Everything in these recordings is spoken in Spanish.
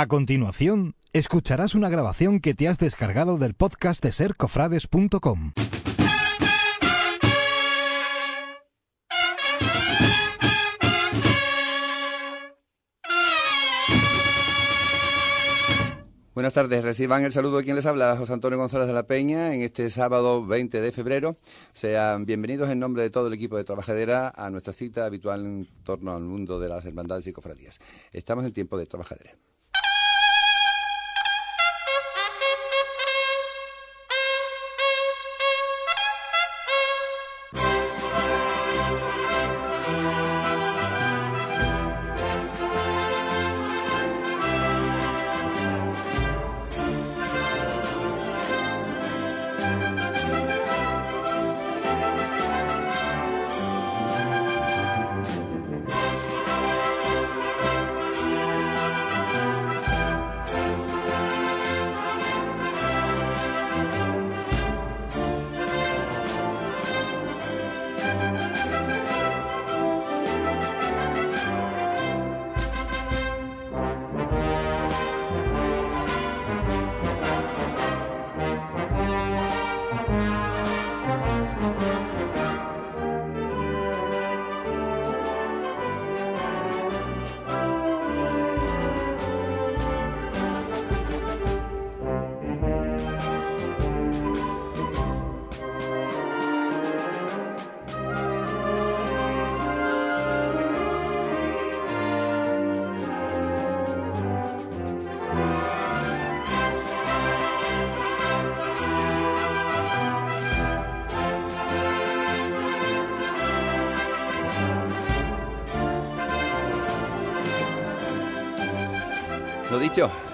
A continuación, escucharás una grabación que te has descargado del podcast de sercofrades.com. Buenas tardes, reciban el saludo de quien les habla, José Antonio González de la Peña, en este sábado 20 de febrero. Sean bienvenidos en nombre de todo el equipo de Trabajadera a nuestra cita habitual en torno al mundo de las hermandades y cofradías. Estamos en tiempo de Trabajadera.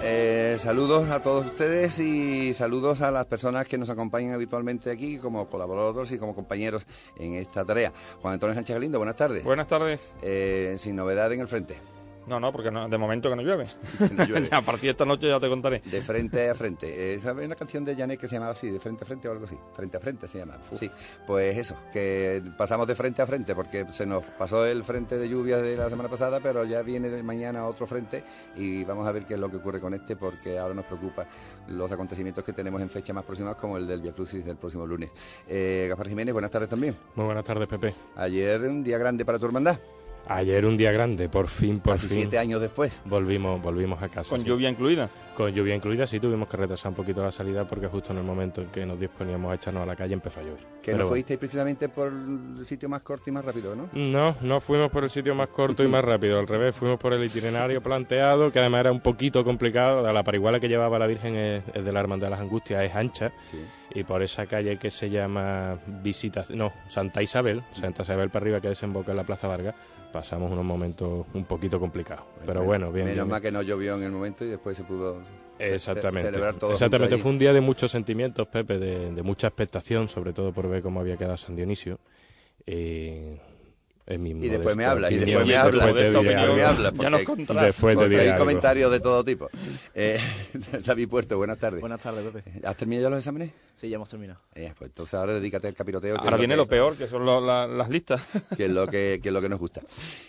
Eh, saludos a todos ustedes y saludos a las personas que nos acompañan habitualmente aquí como colaboradores y como compañeros en esta tarea. Juan Antonio Sánchez Galindo, buenas tardes. Buenas tardes. Eh, sin novedad en el frente. No, no, porque no- de momento que no llueve. No llueve. a partir de esta noche ya te contaré. De frente a frente. Eh, ¿Sabes una canción de Janet que se llamaba así, de frente a frente o algo así? Frente a frente se llama. Sí, pues eso, que pasamos de frente a frente porque se nos pasó el frente de lluvia de la semana pasada, pero ya viene de mañana otro frente y vamos a ver qué es lo que ocurre con este porque ahora nos preocupa los acontecimientos que tenemos en fechas más próximas como el del Via Crucis del próximo lunes. Eh, Gaspar Jiménez, buenas tardes también. Muy buenas tardes, Pepe. Ayer un día grande para tu hermandad, Ayer un día grande, por fin, por casi fin. siete años después. Volvimos, volvimos a casa. Con sí. lluvia incluida. Con lluvia incluida, sí tuvimos que retrasar un poquito la salida porque justo en el momento en que nos disponíamos a echarnos a la calle empezó a llover. Que Pero no bueno. fuisteis precisamente por el sitio más corto y más rápido, ¿no? No, no fuimos por el sitio más corto y más rápido, al revés, fuimos por el itinerario planteado, que además era un poquito complicado. La pariguala que llevaba la Virgen es, es de la Hermandad de las Angustias, es ancha, Sí. y por esa calle que se llama Visita, no, Santa Isabel, Santa Isabel para arriba que desemboca en la Plaza Vargas, pasamos unos momentos un poquito complicados. Pero bueno, bien. Menos bien, mal que no llovió en el momento y después se pudo Exactamente. celebrar todo Exactamente. Fue un día de muchos sentimientos, Pepe, de, de mucha expectación, sobre todo por ver cómo había quedado San Dionisio. Eh, en mi Y después me habla, y después me habla, ya porque- nos contarás. Después diré hay comentarios de todo tipo. Eh, David Puerto, buenas tardes. Buenas tardes, Pepe. ¿Has terminado ya los exámenes? Sí, ya hemos terminado. Eh, pues entonces ahora dedícate al capiroteo. Ahora viene que- lo peor, que son lo- la- las listas. que es lo que, que es lo que nos gusta.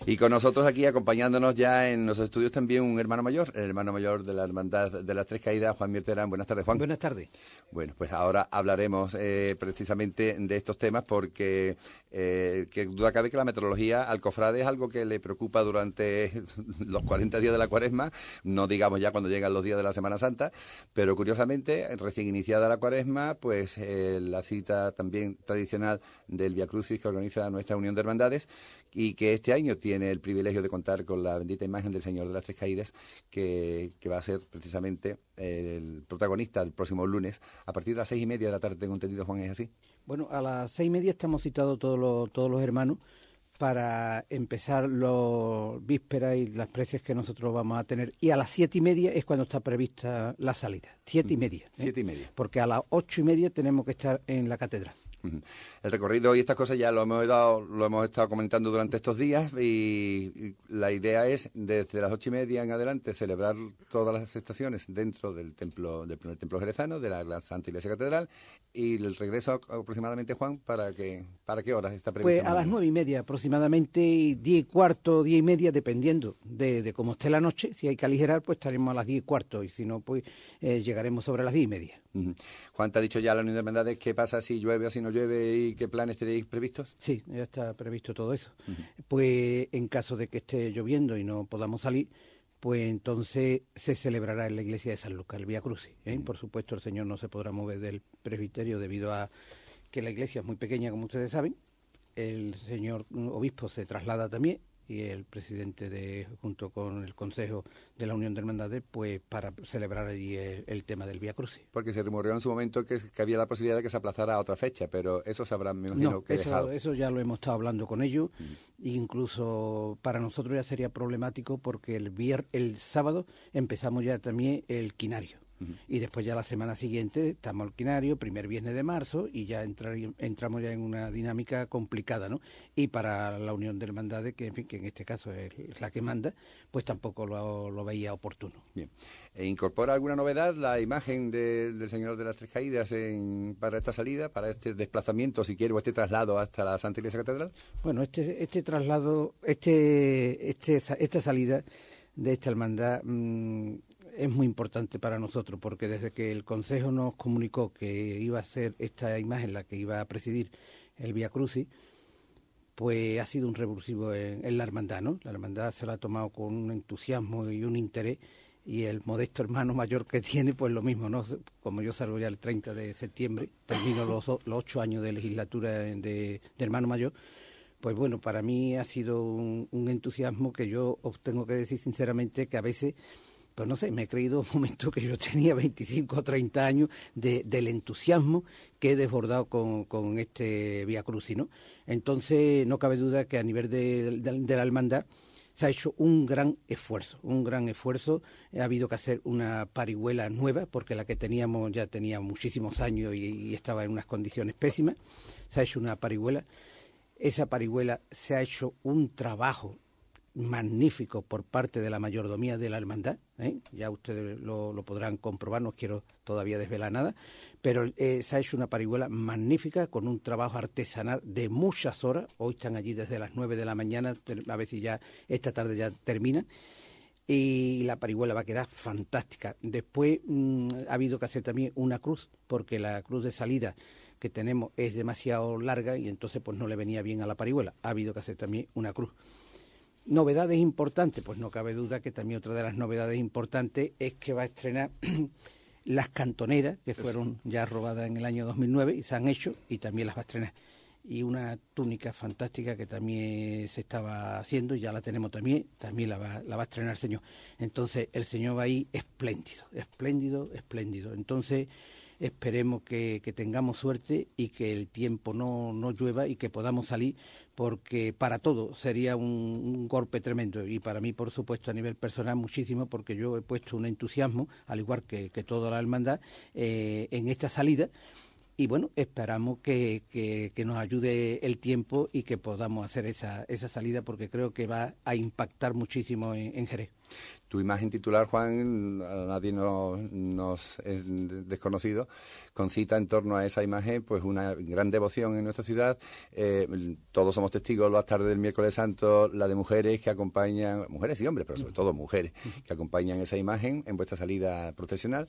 Y con nosotros aquí acompañándonos ya en los estudios también un hermano mayor, el hermano mayor de la Hermandad de las Tres Caídas, Juan Mierterán. Buenas tardes, Juan. Buenas tardes. Bueno, pues ahora hablaremos eh, precisamente de estos temas porque eh, que duda cabe que la meteorología al cofrade es algo que le preocupa durante los 40 días de la cuaresma, no digamos ya cuando llegan los días de la Semana Santa, pero curiosamente, recién iniciada la cuaresma, pues eh, la cita también tradicional del Via Crucis que organiza nuestra Unión de Hermandades y que este año tiene el privilegio de contar con la bendita imagen del Señor de las Tres Caídas, que, va a ser precisamente el protagonista el próximo lunes a partir de las seis y media de la tarde, tengo entendido, Juan, ¿es así? Bueno, a las seis y media estamos citados todos los, todos los hermanos para empezar los vísperas y las precios que nosotros vamos a tener. Y a las siete y media es cuando está prevista la salida. Siete y media. ¿eh? Siete y media. Porque a las ocho y media tenemos que estar en la catedral. El recorrido y estas cosas ya lo hemos, dado, lo hemos estado comentando durante estos días y, y la idea es desde las ocho y media en adelante celebrar todas las estaciones dentro del templo del primer templo jerezano de la Santa Iglesia Catedral y el regreso aproximadamente Juan para que para qué horas está previsto. Pues a las nueve y media aproximadamente, diez y cuarto, diez y media, dependiendo de, de cómo esté la noche. Si hay que aligerar, pues estaremos a las diez y cuarto, y si no, pues eh, llegaremos sobre las diez y media. Juan te ha dicho ya la Unión de Hermandades qué pasa si llueve o si no llueve y qué planes tenéis previstos. Sí, ya está previsto todo eso. Pues en caso de que esté lloviendo y no podamos salir, pues entonces se celebrará en la iglesia de San Lucas, el Vía Crucis. ¿eh? Por supuesto, el Señor no se podrá mover del presbiterio debido a que la iglesia es muy pequeña, como ustedes saben. El señor obispo se traslada también y el presidente de junto con el consejo de la Unión de Hermandades pues para celebrar allí el, el tema del Vía Crucis. Porque se rumoreó en su momento que, que había la posibilidad de que se aplazara a otra fecha, pero eso se habrá, me imagino, No, que eso, dejado. eso ya lo hemos estado hablando con ellos. Incluso para nosotros ya sería problemático porque el vier, el sábado empezamos ya también el quinario. Y después ya la semana siguiente estamos al quinario, primer viernes de marzo, y ya entrar, entramos ya en una dinámica complicada, ¿no? Y para la Unión de Hermandades, que en fin, que en este caso es, es la que manda, pues tampoco lo, lo veía oportuno. Bien. E ¿Incorpora alguna novedad la imagen de- del Señor de las Tres Caídas en- para esta salida, para este desplazamiento, si quiere, o este traslado hasta la Santa Iglesia Catedral? Bueno, este, este traslado, este, este, esta salida de esta hermandad mm, es muy importante para nosotros porque desde que el Consejo nos comunicó que iba a ser esta imagen la que iba a presidir el Vía Crucis, pues ha sido un revulsivo en, la hermandad, ¿no? La hermandad se la ha tomado con un entusiasmo y un interés y el modesto hermano mayor que tiene, pues lo mismo, ¿no? Como yo salgo ya el 30 de septiembre, termino los, los ocho años de legislatura de, de hermano mayor, pues bueno, para mí ha sido un, un entusiasmo que yo os tengo que decir sinceramente que a veces, pues no sé, me he creído un momento que yo tenía 25 o 30 años de, del entusiasmo que he desbordado con, con este Vía Crucis, ¿no? Entonces, no cabe duda que a nivel de, de- la hermandad se ha hecho un gran esfuerzo, un gran esfuerzo. Ha habido que hacer una parihuela nueva, porque la que teníamos ya tenía muchísimos años y estaba en unas condiciones pésimas. Se ha hecho una parihuela. Esa parihuela se ha hecho un trabajo magnífico por parte de la mayordomía de la hermandad. ¿eh? Ya ustedes lo, lo podrán comprobar, no quiero todavía desvelar nada, pero eh, se ha hecho una parihuela magnífica con un trabajo artesanal de muchas horas. Hoy están allí desde las 9 de la mañana, a ver si ya esta tarde ya termina. Y la parihuela va a quedar fantástica. Después mm, ha habido que hacer también una cruz, porque la cruz de salida que tenemos es demasiado larga y entonces pues no le venía bien a la parihuela. Ha habido que hacer también una cruz. Novedades importantes, pues no cabe duda que también otra de las novedades importantes es que va a estrenar las cantoneras, que fueron ya robadas en el año 2009 y se han hecho, y también las va a estrenar. Y una túnica fantástica que también se estaba haciendo, y ya la tenemos también, también la va, la va a estrenar el señor. Entonces, el señor va ahí espléndido, espléndido, espléndido. Entonces, esperemos que, tengamos suerte y que el tiempo no, no llueva y que podamos salir, porque para todo sería un, golpe tremendo. Y para mí, por supuesto, a nivel personal, muchísimo, porque yo he puesto un entusiasmo, al igual que, que toda la hermandad, eh, en esta salida. Y bueno, esperamos que, que, que nos ayude el tiempo y que podamos hacer esa, esa salida, porque creo que va a impactar muchísimo en Jerez. Tu imagen titular, Juan, a nadie no- nos es desconocido, concita en torno a esa imagen pues una gran devoción en nuestra ciudad. Eh, todos somos testigos las tardes del miércoles santo, la de mujeres que acompañan, mujeres y hombres, pero sobre todo mujeres, que acompañan esa imagen en vuestra salida procesional,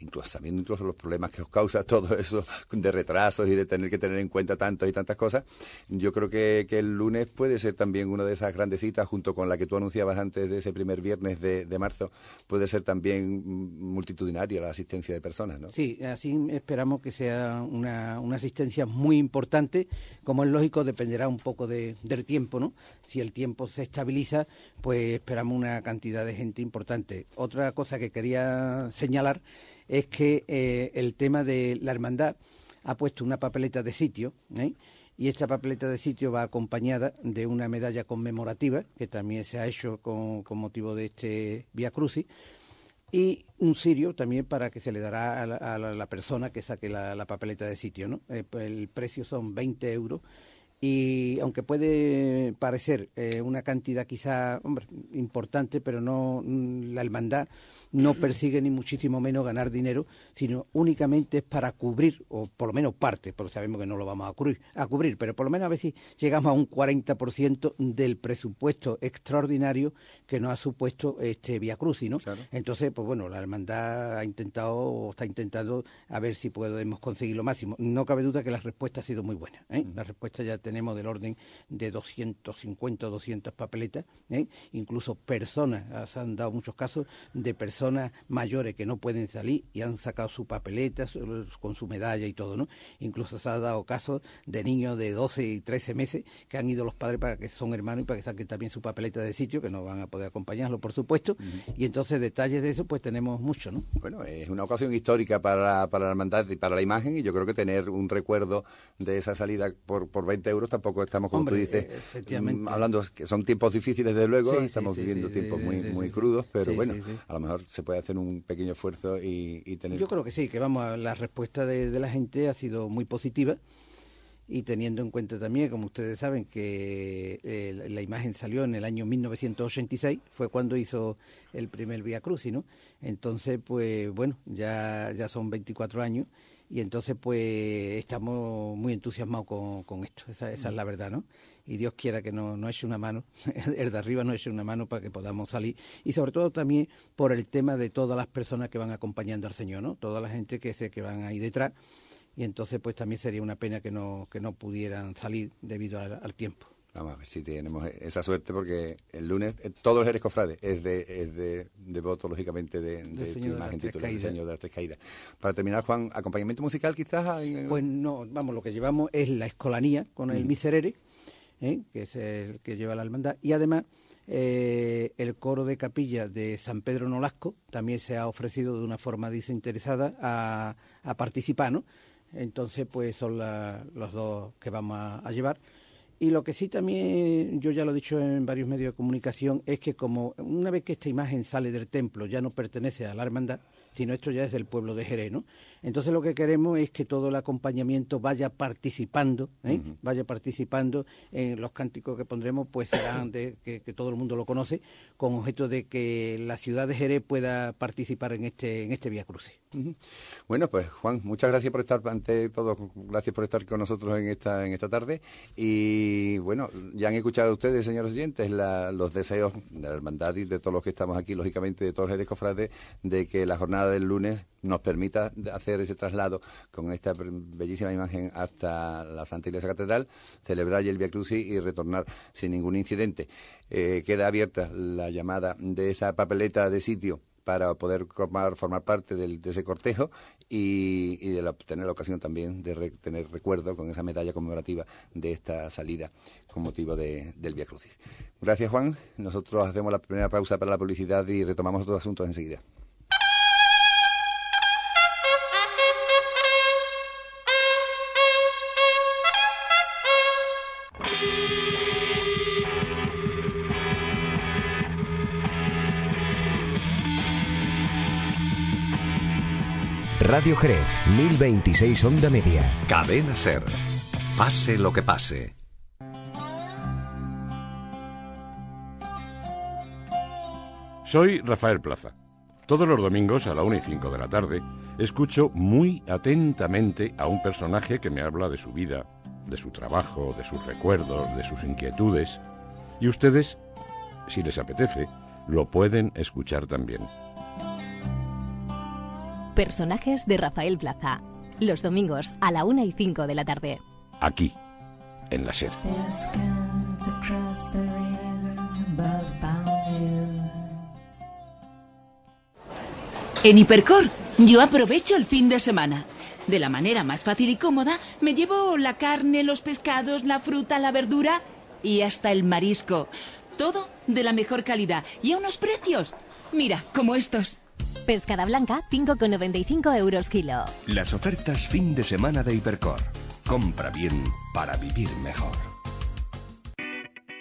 incluso sabiendo incluso los problemas que os causa todo eso de retrasos y de tener que tener en cuenta tantos y tantas cosas. Yo creo que, que el lunes puede ser también una de esas grandes citas, junto con la que tú anunciabas antes de ese primer viernes de, marzo, puede ser también multitudinaria la asistencia de personas, ¿no? Sí, así esperamos que sea una, una asistencia muy importante. Como es lógico, dependerá un poco de- del tiempo, ¿no? Si el tiempo se estabiliza, pues esperamos una cantidad de gente importante. Otra cosa que quería señalar es que eh, el tema de la hermandad ha puesto una papeleta de sitio, ¿eh? Y esta papeleta de sitio va acompañada de una medalla conmemorativa que también se ha hecho con, motivo de este Vía Crucis y un sirio también para que se le dará a la, a la persona que saque la, papeleta de sitio. ¿no? Eh, el precio son 20 euros y aunque puede parecer eh, una cantidad quizá importante, pero no la hermandad no persigue ni muchísimo menos ganar dinero, sino únicamente es para cubrir, o por lo menos parte, porque sabemos que no lo vamos a cubrir, a cubrir pero por lo menos a ver si llegamos a un 40% del presupuesto extraordinario que nos ha supuesto este Via Crucis, ¿no? Entonces, pues bueno, la hermandad ha intentado, o está intentando, a ver si podemos conseguir lo máximo. No cabe duda que la respuesta ha sido muy buena, ¿eh? La respuesta ya tenemos del orden de 250 o 200 papeletas, ¿eh? incluso personas, se han dado muchos casos de personas personas mayores que no pueden salir y han sacado su papeleta con su medalla y todo, ¿no? Incluso se ha dado casos de niños de 12 y 13 meses que han ido los padres para que son hermanos y para que saquen también su papeleta de sitio, que no van a poder acompañarlo, por supuesto. Y entonces detalles de eso, pues tenemos mucho, ¿no? Bueno, es una ocasión histórica para, para la hermandad y para la imagen y yo creo que tener un recuerdo de esa salida por, por 20 euros tampoco estamos, como tú dices, mm, hablando que son tiempos difíciles, desde luego, estamos viviendo tiempos muy, muy crudos, pero bueno, a lo mejor se puede hacer un pequeño esfuerzo y, tener... Yo creo que sí, que vamos, la respuesta de, la gente ha sido muy positiva y teniendo en cuenta también, como ustedes saben, que eh, la imagen salió en el año 1986, fue cuando hizo el primer Via Crucis, ¿no? Entonces, pues bueno, ya, ya son 24 años y entonces pues estamos muy entusiasmados con, con esto, esa, esa es la verdad, ¿no? Y Dios quiera que no, no eche una mano, el de arriba no eche una mano para que podamos salir y sobre todo también por el tema de todas las personas que van acompañando al Señor, ¿no? Toda la gente que sé que van ahí detrás y entonces pues también sería una pena que no, que no pudieran salir debido al, tiempo. Vamos a ver si tenemos esa suerte porque el lunes eh, todos los eres cofrades es de, es de, de voto lógicamente de, de tu imagen titular, el Señor de las Tres Caídas. Para terminar, Juan, ¿acompañamiento musical quizás? Pues no, vamos, lo que llevamos es la escolanía con el mm. Miserere ¿eh? que es el que lleva la hermandad, y además eh, el coro de capilla de San Pedro Nolasco también se ha ofrecido de una forma desinteresada a, a participar, ¿no? Entonces, pues son los dos que vamos a, llevar. Y lo que sí también, yo ya lo he dicho en varios medios de comunicación, es que como una vez que esta imagen sale del templo ya no pertenece a la hermandad, sino esto ya es del pueblo de Jerez, ¿no? Entonces lo que queremos es que todo el acompañamiento vaya participando, ¿eh? vaya participando en los cánticos que pondremos, pues serán de que, todo el mundo lo conoce, con objeto de que la ciudad de Jerez pueda participar en este en este Vía Crucis. Bueno, pues Juan, muchas gracias por estar ante todo, gracias por estar con nosotros en esta en esta tarde y bueno, ya han escuchado ustedes, señores oyentes, los deseos de la hermandad y de todos los que estamos aquí, lógicamente de todos los Jerez Cofrades, de que la jornada del lunes nos permita hacer ese traslado con esta bellísima imagen hasta la Santa Iglesia Catedral, celebrar el Via Crucis y retornar sin ningún incidente. Eh, queda abierta la llamada de esa papeleta de sitio para poder formar, parte de ese cortejo y, de tener la ocasión también de tener recuerdo con esa medalla conmemorativa de esta salida con motivo del Via Crucis. Gracias Juan, nosotros hacemos la primera pausa para la publicidad y retomamos otros asuntos enseguida. Radio Jerez, 1026 Onda Media. Cadena Ser. Pase lo que pase. Soy Rafael Plaza. Todos los domingos a la 1 y 5 de la tarde escucho muy atentamente a un personaje que me habla de su vida, de su trabajo, de sus recuerdos, de sus inquietudes. Y ustedes, si les apetece, lo pueden escuchar también. Personajes de Rafael Plaza. Los domingos a la 1 y 5 de la tarde. Aquí, en la SER. En Hipercor, yo aprovecho el fin de semana. De la manera más fácil y cómoda, me llevo la carne, los pescados, la fruta, la verdura y hasta el marisco. Todo de la mejor calidad y a unos precios. Mira, como estos. Pescada blanca, 5,95 euros kilo. Las ofertas fin de semana de Hipercor. Compra bien para vivir mejor.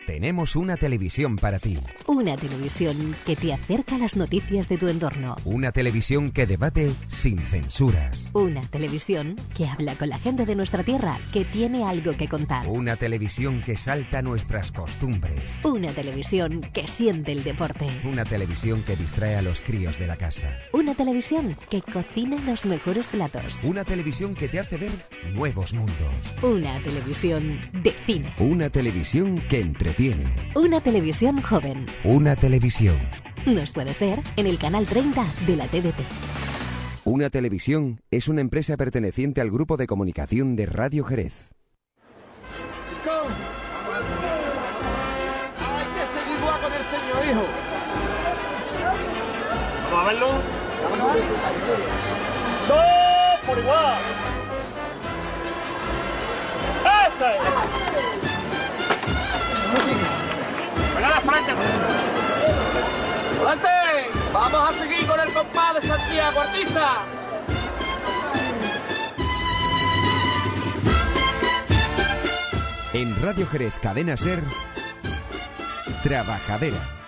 Tenemos una televisión para ti. Una televisión que te acerca a las noticias de tu entorno. Una televisión que debate sin censuras. Una televisión que habla con la gente de nuestra tierra que tiene algo que contar. Una televisión que salta nuestras costumbres. Una televisión que siente el deporte. Una televisión que distrae a los críos de la casa. Una televisión que cocina los mejores platos. Una televisión que te hace ver nuevos mundos. Una televisión de cine. Una televisión que entretiene. Una televisión joven. Una televisión. Nos puedes ver en el canal 30 de la TDT. Una televisión es una empresa perteneciente al grupo de comunicación de Radio Jerez. Hay que seguir igual con el señor, hijo. Vamos a verlo. Dos por igual. Este. ¡Adelante! Vamos a seguir con el compás de Santiago Artista. En Radio Jerez Cadena Ser, Trabajadera.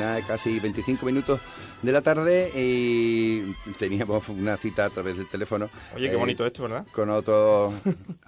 Una casi 25 minutos de la tarde y teníamos una cita a través del teléfono. Oye, qué eh, bonito esto, ¿verdad? Con otro...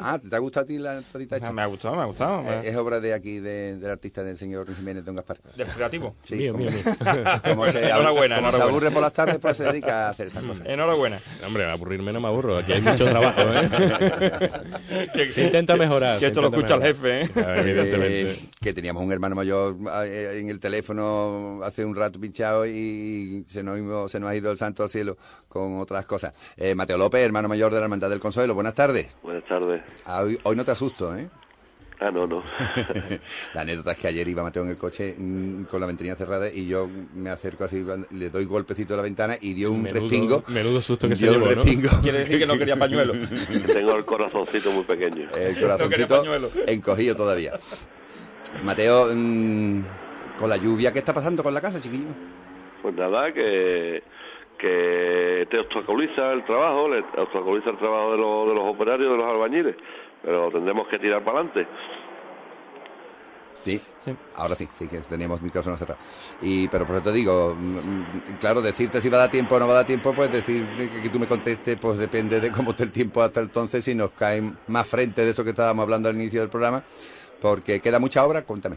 Ah, ¿te ha gustado a ti la todita esta? Me ha gustado, me ha gustado. Eh, es obra de aquí, de- del artista del señor Jiménez Don Gaspar. ¿Del creativo? Sí, Mío, como, mío, mío. como se, Enhorabuena, como se enhorabuena. aburre por las tardes, pues se dedica a hacer estas cosas. Enhorabuena. Hombre, a aburrirme no me aburro, aquí hay mucho trabajo, ¿eh? Se intenta mejorar. Que esto lo escucha el jefe, ¿eh? Evidentemente. Eh, que teníamos un hermano mayor eh, en el teléfono hace un rato pinchado y se nos, se nos ha ido el santo al cielo con otras cosas. Eh, Mateo López, hermano mayor de la Hermandad del Consuelo, buenas tardes. Buenas tardes. Ah, hoy, hoy no te asusto, ¿eh? Ah, no, no. la anécdota es que ayer iba Mateo en el coche mm, con la ventanilla cerrada y yo me acerco así, le doy golpecito a la ventana y dio un Menudo- respingo. menudo susto que se dio un llevó, ¿no? respingo. Quiere decir que no quería pañuelo. Tengo el corazoncito muy pequeño. El quería corazoncito pañuelo. encogido todavía. Mateo, mm, con la lluvia, ¿qué está pasando con la casa, chiquillo? Pues nada, que, que te obstaculiza el trabajo, le obstaculiza el trabajo de, los- de los operarios, de los albañiles, pero tendremos que tirar para adelante. Sí, ahora sí, sí que teníamos micrófono cerrado. Y, pero por eso te digo, mm, mm, claro, decirte si va a dar tiempo o no va a dar tiempo, pues decir que, que tú me contestes, pues depende de cómo esté el tiempo hasta entonces, si nos cae más frente de eso que estábamos hablando al inicio del programa, porque queda mucha obra, cuéntame.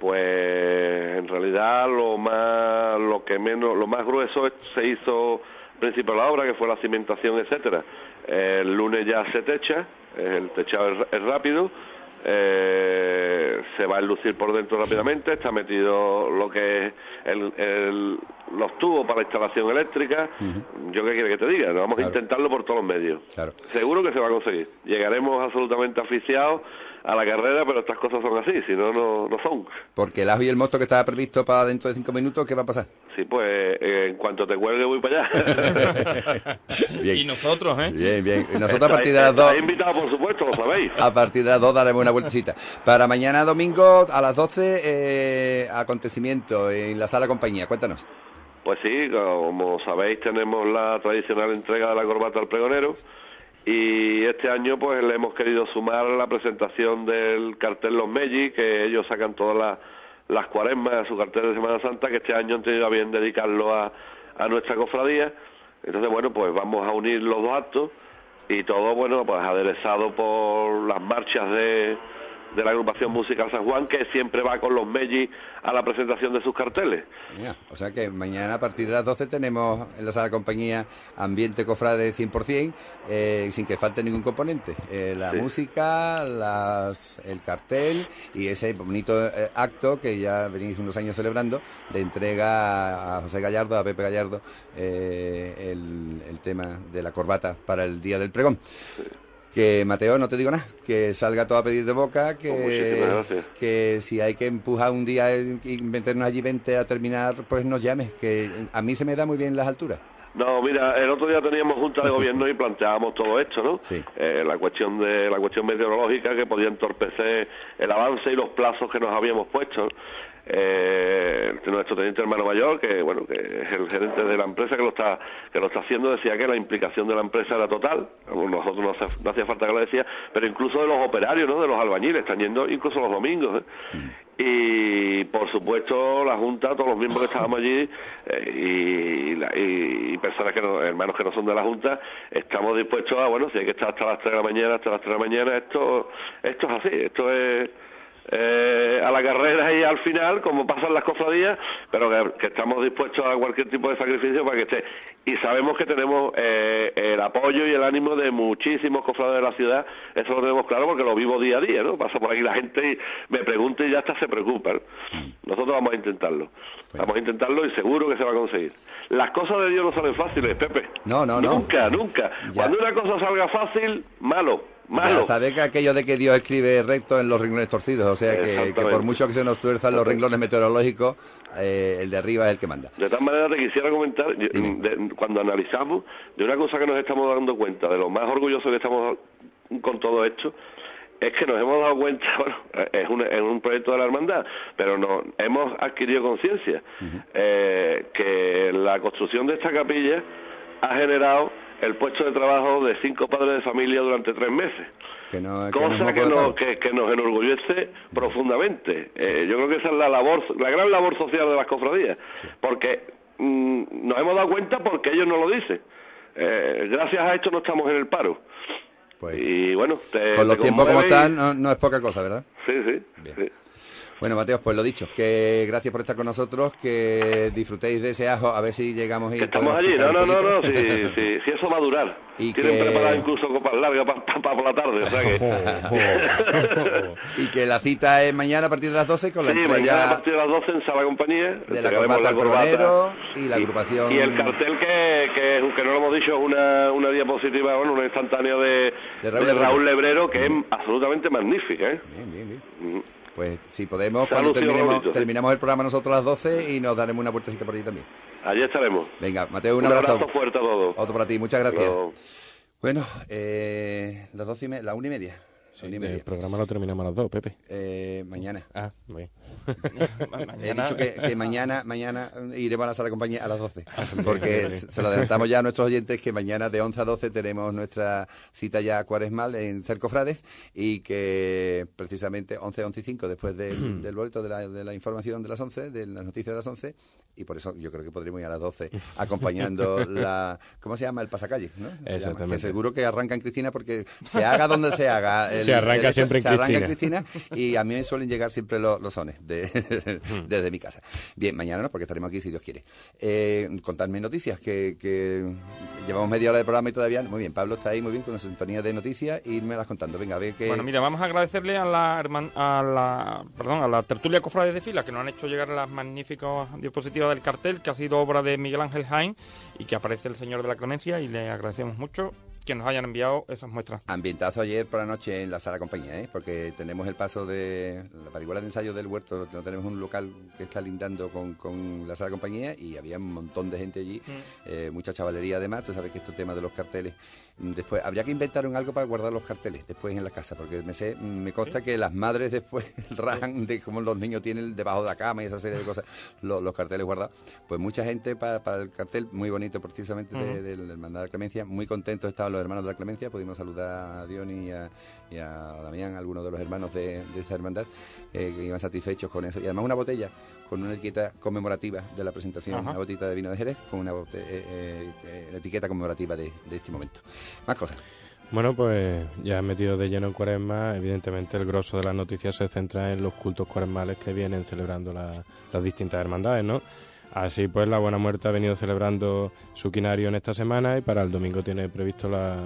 Pues en realidad lo más, lo que menos, lo más grueso es- se hizo al principio de la obra, que fue la cimentación, etcétera. El lunes ya se techa, el techado es, rápido, eh, se va a enlucir por dentro rápidamente, está metido lo que es el- el- los tubos para la instalación eléctrica. Yo qué quiere que te diga, vamos Claro. a intentarlo por todos los medios. Claro. Seguro que se va a conseguir. Llegaremos absolutamente asfixiados a la carrera, pero estas cosas son así, si no, no, no son. Porque el ajo y el mosto que estaba previsto para dentro de cinco minutos, ¿qué va a pasar? Sí, pues eh, en cuanto te cuelgue voy para allá. Bien. Y nosotros, ¿eh? Bien, bien. Y nosotros a partir de las dos... Invitados, por supuesto, lo sabéis. A partir de las 2 daremos una vueltecita. Para mañana domingo a las 12, eh, acontecimiento en la sala compañía. Cuéntanos. Pues sí, como sabéis, tenemos la tradicional entrega de la corbata al pregonero. Y este año pues le hemos querido sumar la presentación del cartel Los Melli, que ellos sacan todas las, las cuaresmas, su cartel de Semana Santa, que este año han tenido a bien dedicarlo a, a nuestra cofradía. Entonces, bueno, pues vamos a unir los dos actos y todo, bueno, pues aderezado por las marchas de, de la agrupación musical San Juan, que siempre va con los Melli a la presentación de sus carteles. Ya, o sea que mañana a partir de las 12 tenemos en la sala compañía ambiente cofrade 100%, eh, sin que falte ningún componente. Eh, la Sí. música, las, el cartel y ese bonito eh, acto que ya venís unos años celebrando de entrega a José Gallardo, a Pepe Gallardo, eh, el, el tema de la corbata para el día del pregón. Que Mateo, no te digo nada, que salga todo a pedir de boca, Pues que, gracias. que si hay que empujar un día y meternos allí 20 a terminar, pues nos llames, que a mí se me da muy bien las alturas. No, mira, el otro día teníamos junta de gobierno y planteábamos todo esto, ¿no? Sí. Eh, la cuestión de la cuestión meteorológica que podía entorpecer el avance y los plazos que nos habíamos puesto. Eh, nuestro teniente hermano mayor, que bueno, que es el gerente de la empresa que lo está que lo está haciendo, decía que la implicación de la empresa era total. Nosotros no, hace- no hacía falta que lo decía, pero incluso de los operarios, ¿no? De los albañiles, están yendo incluso los domingos. ¿eh? Y por supuesto la Junta, todos los miembros que estábamos allí eh, y, la- y- y personas que no, hermanos que no son de la Junta, estamos dispuestos a, bueno, si hay que estar hasta las 3 de la mañana, hasta las 3 de la mañana, esto, esto es así, esto es eh, a la carrera y al final, como pasan las cofradías, pero que, que estamos dispuestos a cualquier tipo de sacrificio para que esté. Y sabemos que tenemos eh, el apoyo y el ánimo de muchísimos cofrades de la ciudad, eso lo tenemos claro porque lo vivo día a día, ¿no? Pasa por aquí la gente y me pregunta y ya hasta se preocupan. Nosotros vamos a intentarlo. Vamos a intentarlo y seguro que se va a conseguir. Las cosas de Dios no salen fáciles, Pepe. No, no, no. Nunca, nunca. Cuando una cosa salga fácil, malo. Malo. Ya sabe que aquello de que Dios escribe recto en los renglones torcidos, o sea que, por mucho que se nos tuerzan los renglones meteorológicos, eh, el de arriba es el que manda. De tal manera te quisiera comentar, de- cuando analizamos, de una cosa que nos estamos dando cuenta, de lo más orgulloso que estamos con todo esto, es que nos hemos dado cuenta, bueno, es un, es un proyecto de la hermandad, pero no, hemos adquirido conciencia eh, que la construcción de esta capilla ha generado el puesto de trabajo de cinco padres de familia durante tres meses. Que no, que no es Cosa que, nos, que, nos enorgullece profundamente. Eh, yo creo que esa es la labor, la gran labor social de las cofradías, porque mm, nos hemos dado cuenta porque ellos no lo dicen. Eh, gracias a esto no estamos en el paro. y bueno, te, Pues, Con los te tiempos como y- están, no, no es poca cosa, ¿verdad? Sí, sí. sí. Bueno, Mateos, pues lo dicho, que gracias por estar con nosotros, que disfrutéis de ese ajo, a ver si llegamos y Que estamos allí, no, no, no, no, si, si, si eso va a durar. Y Tienen que- incluso copas largas para por la tarde, o sea que... y que la cita es mañana a partir de las 12 con la Sí, entrega mañana a partir de las 12 en Sala Compañía. de la corbata al pregonero y la agrupación... Y el cartel que, que, que no lo hemos dicho, es una, una diapositiva, bueno, una instantánea de, De de Raúl Raúl, Lebrero. Lebrero, que es absolutamente magnífica, ¿eh? Bien, bien, bien. Pues si podemos, cuando terminemos, bonito, sí. terminamos el programa nosotros a las 12 y nos daremos una vueltecita por allí también. Allí estaremos. Venga, Mateo, un, Un abrazo. abrazo fuerte a todos. Otro para ti, muchas gracias. Bueno, eh, las doce y me- la una y media. Media. El programa lo terminamos a las dos, Pepe. Eh, mañana. Ah, bien. He dicho que, que mañana, mañana iremos a la sala de compañía a las 12. Ah, Porque se lo adelantamos ya a nuestros oyentes que mañana de 11 a 12 tenemos nuestra cita ya cuaresmal en Cercofrades y que precisamente 11, 11 y 5 después del, del boleto de la, de la información de las 11, de las noticias de las 11 y por eso yo creo que podremos ir a las 12 acompañando la... ¿Cómo se llama? El pasacalles, ¿no? Exactamente. que seguro que arranca en Cristina porque se haga donde se haga. Se arranca siempre en se arranca en Cristina. Cristina y a mí me suelen llegar siempre los, los sones de, Hmm. desde mi casa. Bien, mañana no, porque estaremos aquí si Dios quiere. Eh, contadme noticias, que, que llevamos media hora de programa y todavía... Muy bien, Pablo está ahí muy bien con la sintonía de noticias y me las contando. Venga, a ver qué... Bueno, mira, vamos a agradecerle a la, herman- a la, perdón, a la tertulia Cofrades de Fila que nos han hecho llegar las magníficas diapositivas del cartel, que ha sido obra de Miguel Ángel Jaén y que aparece el Señor de la Clemencia y le agradecemos mucho que nos hayan enviado esas muestras. Ambientazo ayer por la noche en la sala compañía, ¿eh? porque tenemos el paso de la parihuela de ensayo del huerto, no tenemos un local que está lindando con, con la sala compañía y había un montón de gente allí, eh, mucha chavalería además, tú sabes que estos temas de los carteles, mm, después habría que inventar un algo para guardar los carteles después en la casa, porque me sé, me consta que las madres después rajan de cómo los niños tienen debajo de la cama y esa serie de cosas, los, los carteles guardados, pues mucha gente para, para el cartel, muy bonito precisamente de- Ujú. del Hermandad de la Clemencia, muy contentos estaban los hermanos de la Clemencia, pudimos saludar a Diony y a, y a Damián, algunos de los hermanos de, de esa hermandad, eh, que iban satisfechos con eso. Y además una botella con una etiqueta conmemorativa de la presentación, Ajá. una botita de vino de Jerez, con una eh, eh, etiqueta conmemorativa de, de este momento. Más cosas. Bueno, pues ya metido de lleno en cuaresma, evidentemente el grosso de las noticias se centra en los cultos cuaresmales que vienen celebrando la- las distintas hermandades, ¿no? Así pues, la Buena Muerte ha venido celebrando su quinario en esta semana y para el domingo tiene previsto la,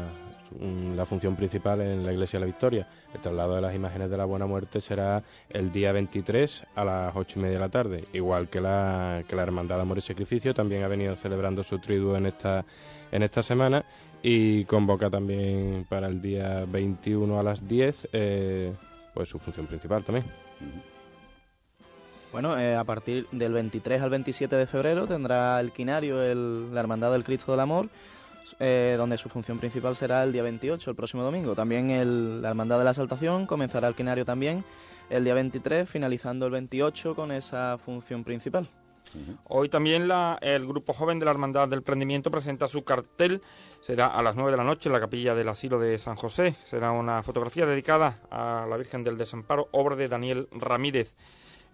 la función principal en la Iglesia de la Victoria. El traslado de las imágenes de la Buena Muerte será el día 23 a las ocho y media de la tarde, igual que la, que la Hermandad de Amor y Sacrificio también ha venido celebrando su triduo en esta, en esta semana y convoca también para el día 21 a las 10 eh, pues su función principal también. Bueno, eh, a partir del 23 al 27 de febrero tendrá el quinario el, la Hermandad del Cristo del Amor, eh, donde su función principal será el día 28, el próximo domingo. También el, la Hermandad de la Exaltación comenzará el quinario también el día 23, finalizando el 28 con esa función principal. Hoy también la, el grupo joven de la Hermandad del Prendimiento presenta su cartel. Será a las 9 de la noche en la capilla del asilo de San José. Será una fotografía dedicada a la Virgen del Desamparo, obra de Daniel Ramírez.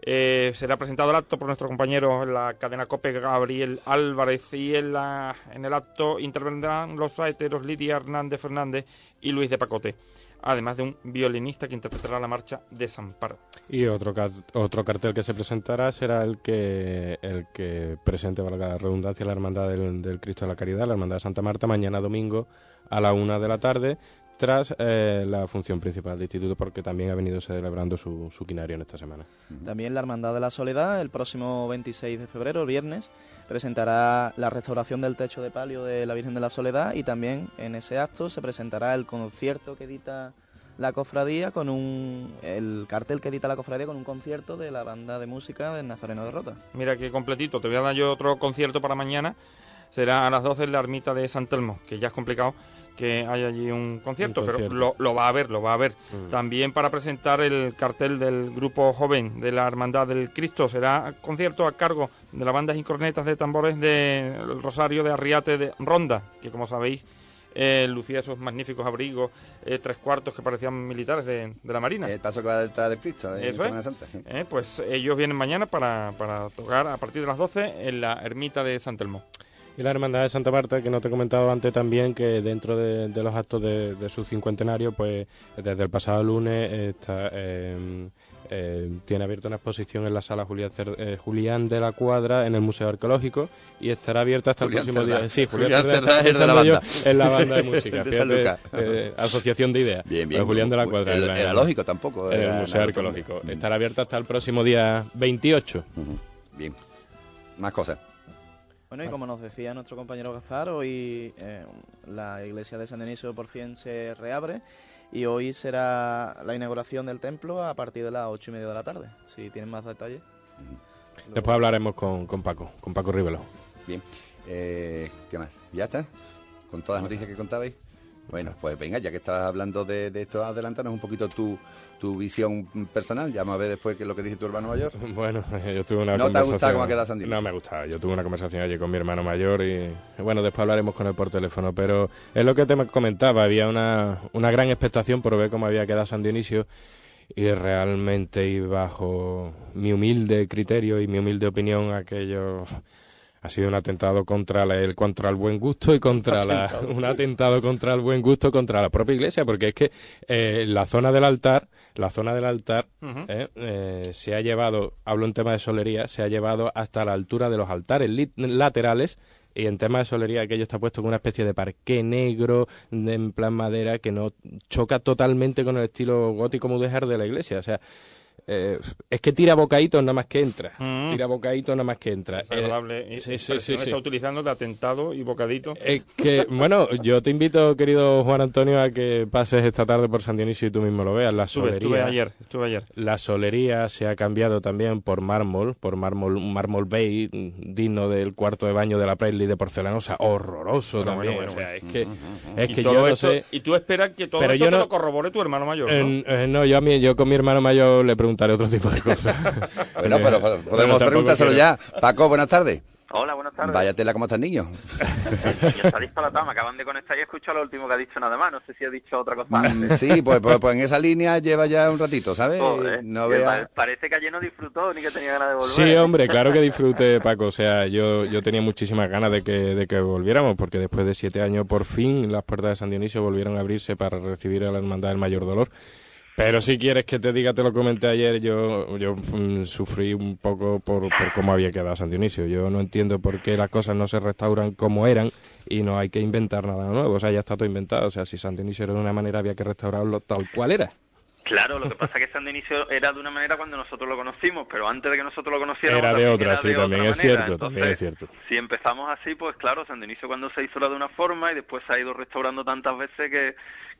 Eh, será presentado el acto por nuestro compañero en la cadena COPE, Gabriel Álvarez, y en, la, en el acto intervendrán los saeteros Lidia Hernández Fernández y Luis de Pacote, además de un violinista que interpretará la marcha Desamparo. Y otro, otro cartel que se presentará será el que, el que presente, valga la redundancia, la Hermandad del, del Cristo de la Caridad, la Hermandad de Santa Marta, mañana domingo a la una de la tarde, tras eh, la función principal del instituto porque también ha venido celebrando su, su quinario en esta semana. También la Hermandad de la Soledad, el próximo 26 de febrero, el viernes, presentará la restauración del techo de palio de la Virgen de la Soledad y también en ese acto se presentará el concierto que edita la cofradía con un el cartel que edita la cofradía con un concierto de la banda de música del Nazareno de Rota. Mira qué completito, te voy a dar yo otro concierto para mañana. Será a las 12 en la ermita de San Telmo, que ya es complicado que haya allí un concierto, Un concierto. pero lo, lo va a ver, lo va a ver. Mm. También para presentar el cartel del grupo joven de la Hermandad del Cristo será concierto a cargo de la banda y cornetas de tambores del Rosario de Arriate de Ronda, que como sabéis eh, lucía esos magníficos abrigos, eh, tres cuartos que parecían militares de, de la Marina. El paso que va detrás del Cristo, en Eso Semana es. Santa, sí. Eh, pues ellos vienen mañana para, para tocar a partir de las 12 en la ermita de San Telmo. Y la Hermandad de Santa Marta, que no te he comentado antes también, que dentro de, de los actos de, de su cincuentenario, pues desde el pasado lunes está, eh, eh, tiene abierta una exposición en la sala Julián, Cer- eh, Julián de la Cuadra en el Museo Arqueológico y estará abierta hasta Julián el próximo Cerdá. día. Sí, Julián, Julián Cerdá, es de la banda. en la banda de música. De Fíjate, eh, asociación de ideas. Bien, bien. Pero Julián de la Cuadra. Era- lógico tampoco, En el era Museo Arqueológico. otro. Estará abierta hasta el próximo día 28. Bien. Más cosas. Bueno, y como nos decía nuestro compañero Gaspar, hoy eh, la iglesia de San Dionisio por fin se reabre y hoy será la inauguración del templo a partir de las ocho y media de la tarde. Si tienen más detalles. Después hablaremos con, con Paco, con Paco Rivelo. Bien. Eh, ¿Qué más? ¿Ya está? ¿Con todas las noticias que contabais? Bueno, pues venga, ya que estás hablando de, de esto, adelántanos un poquito tu, tu visión personal. Ya vamos a ver después qué es lo que dice tu hermano mayor. Bueno, yo tuve una ¿No te ha gustado cómo ha quedado San Dionisio? No me ha gustado. Yo tuve una conversación allí con mi hermano mayor y, bueno, después hablaremos con él por teléfono. Pero es lo que te comentaba. Había una, una gran expectación por ver cómo había quedado San Dionisio y realmente, y bajo mi humilde criterio y mi humilde opinión, aquello ha sido un atentado contra la- el contra el buen gusto y contra la un atentado contra el buen gusto contra la propia iglesia porque es que eh, la zona del altar la zona del altar eh, eh, se ha llevado hablo en tema de solería se ha llevado hasta la altura de los altares laterales y en tema de solería aquello está puesto con una especie de parqué negro de- en plan madera que no choca totalmente con el estilo gótico mudéjar de la iglesia. O sea eh, es que tira bocaditos nada más que entra Mm. tira bocaditos nada más que entra Es agradable. Eh, sí, está utilizando de atentado y bocadito. Es que, bueno, yo te invito, querido Juan Antonio, a que pases esta tarde por San Dionisio y tú mismo lo veas. La Estuve, solería, estuve ayer, estuve ayer. La solería se ha cambiado también por mármol, por mármol, mármol bay, digno del cuarto de baño de la Presley de porcelanosa, horroroso Bueno, también. bueno, o sea, es que, es Y que yo no sé. Y tú esperas que todo Pero esto yo te no- lo corrobore tu hermano mayor, ¿no? Eh, no, yo a mí, yo con mi hermano mayor le preguntaré otro tipo de cosas. Bueno, pero podemos preguntárselo quiero- ya. Paco, buenas tardes. Hola, buenas tardes. Vaya tela, ¿cómo está el niño? Ya está disparatado, me acaban de conectar y he escuchado lo último que ha dicho nada más. No sé si ha dicho otra cosa Mm, antes. sí, pues, pues, pues en esa línea lleva ya un ratito, ¿sabes? Joder, no que vea... pa- Parece que ayer no disfrutó ni que tenía ganas de volver. Sí, hombre, claro que disfrute, Paco. O sea, yo, yo tenía muchísimas ganas de que, de que volviéramos, porque después de siete años, por fin, las puertas de San Dionisio volvieron a abrirse para recibir a la Hermandad del Mayor Dolor. Pero si quieres que te diga, te lo comenté ayer, yo, yo mm, sufrí un poco por, por cómo había quedado San Dionisio. Yo no entiendo por qué las cosas no se restauran como eran y no hay que inventar nada nuevo. O sea, ya está todo inventado. O sea, si San Dionisio era de una manera, había que restaurarlo tal cual era. Claro, lo que pasa es que San Dionisio era de una manera cuando nosotros lo conocimos, pero antes de que nosotros lo conociéramos... Era de otra, era sí, de también otra es manera. cierto, también es cierto. Si empezamos así, pues claro, San Dionisio cuando se hizo era de una forma y después se ha ido restaurando tantas veces que,